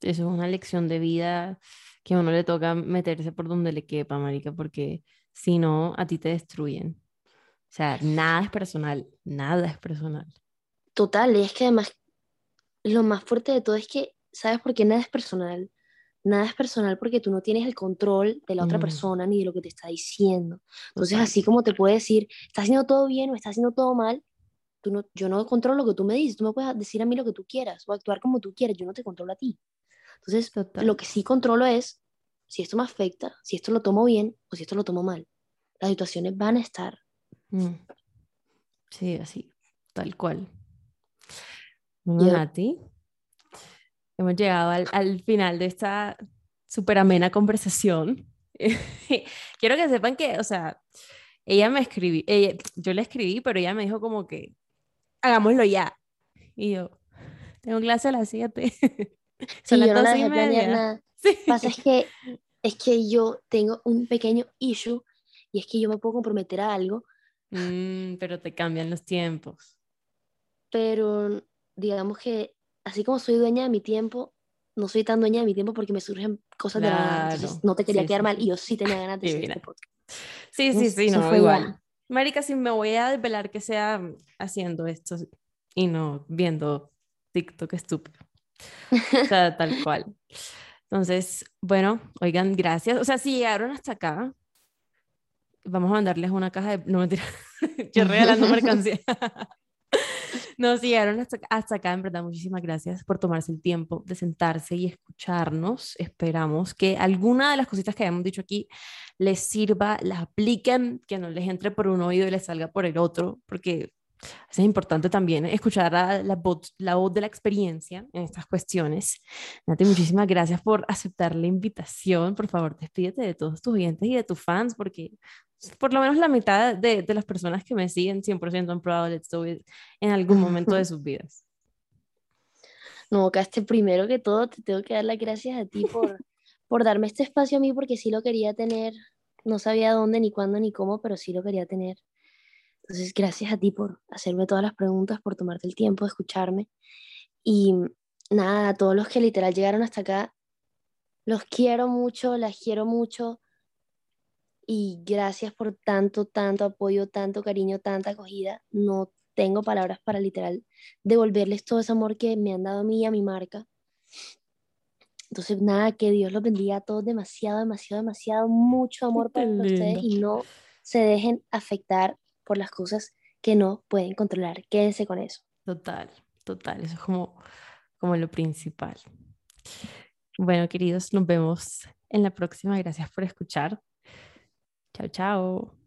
S1: Eso es una lección de vida que a uno le toca meterse por donde le quepa, marica, porque si no, a ti te destruyen. O sea, nada es personal, nada es personal.
S2: Total, y es que además lo más fuerte de todo es que, ¿sabes por qué nada es personal? Nada es personal porque tú no tienes el control de la otra mm. persona ni de lo que te está diciendo. Entonces, así como te puede decir, está haciendo todo bien o está haciendo todo mal, tú no, yo no controlo lo que tú me dices, tú me puedes decir a mí lo que tú quieras o actuar como tú quieras, yo no te controlo a ti. Entonces, lo que sí controlo es si esto me afecta, si esto lo tomo bien o si esto lo tomo mal. Las situaciones van a estar.
S1: Mm. Sí, así, tal cual. Bueno, a ti. Hemos llegado al, al final de esta súper amena conversación. Quiero que sepan que, o sea, ella me escribió, yo le escribí, pero ella me dijo como que, hagámoslo ya. Y yo, tengo clase a las 7.
S2: Son las dos y media. Sí. Pasa es que, es que yo tengo un pequeño issue y es que yo me puedo comprometer a algo.
S1: Mm, pero te cambian los tiempos.
S2: Pero digamos que así como soy dueña de mi tiempo, no soy tan dueña de mi tiempo porque me surgen cosas de la nada. Entonces no te quería quedar mal y yo sí tenía ganas de hacer este podcast.
S1: Sí, sí, sí, no, igual. Marica, si me voy a desvelar que sea haciendo esto y no viendo TikTok estúpido. O sea, tal cual. Entonces, bueno, oigan, gracias. O sea, si llegaron hasta acá, vamos a mandarles una caja de... No, mentira. Yo regalando mercancía. Nos llegaron hasta, hasta, acá, en verdad, muchísimas gracias por tomarse el tiempo de sentarse y escucharnos. Esperamos que alguna de las cositas que hayamos dicho aquí les sirva, las apliquen, que no les entre por un oído y les salga por el otro, porque es importante también escuchar la, la, voz, la voz de la experiencia en estas cuestiones. Nati, muchísimas gracias por aceptar la invitación. Por favor, despídete de todos tus oyentes y de tus fans, porque por lo menos la mitad de, de las personas que me siguen 100% han probado Let's Do It en algún momento de sus vidas.
S2: No, Caste, primero que todo te tengo que dar las gracias a ti por, por darme este espacio a mí, porque sí lo quería tener. No sabía dónde, ni cuándo, ni cómo, pero sí lo quería tener. Entonces, gracias a ti por hacerme todas las preguntas, por tomarte el tiempo de escucharme. Y nada, a todos los que literal llegaron hasta acá, los quiero mucho, las quiero mucho y gracias por tanto, tanto apoyo, tanto cariño, tanta acogida. No tengo palabras para literal devolverles todo ese amor que me han dado a mí y a mi marca. Entonces, nada, que Dios los bendiga a todos demasiado, demasiado, demasiado, mucho amor para ustedes y no se dejen afectar por las cosas que no pueden controlar. Quédense con eso.
S1: Total, total, eso es como, como lo principal. Bueno, queridos, nos vemos en la próxima. Gracias por escuchar. Chao, chao.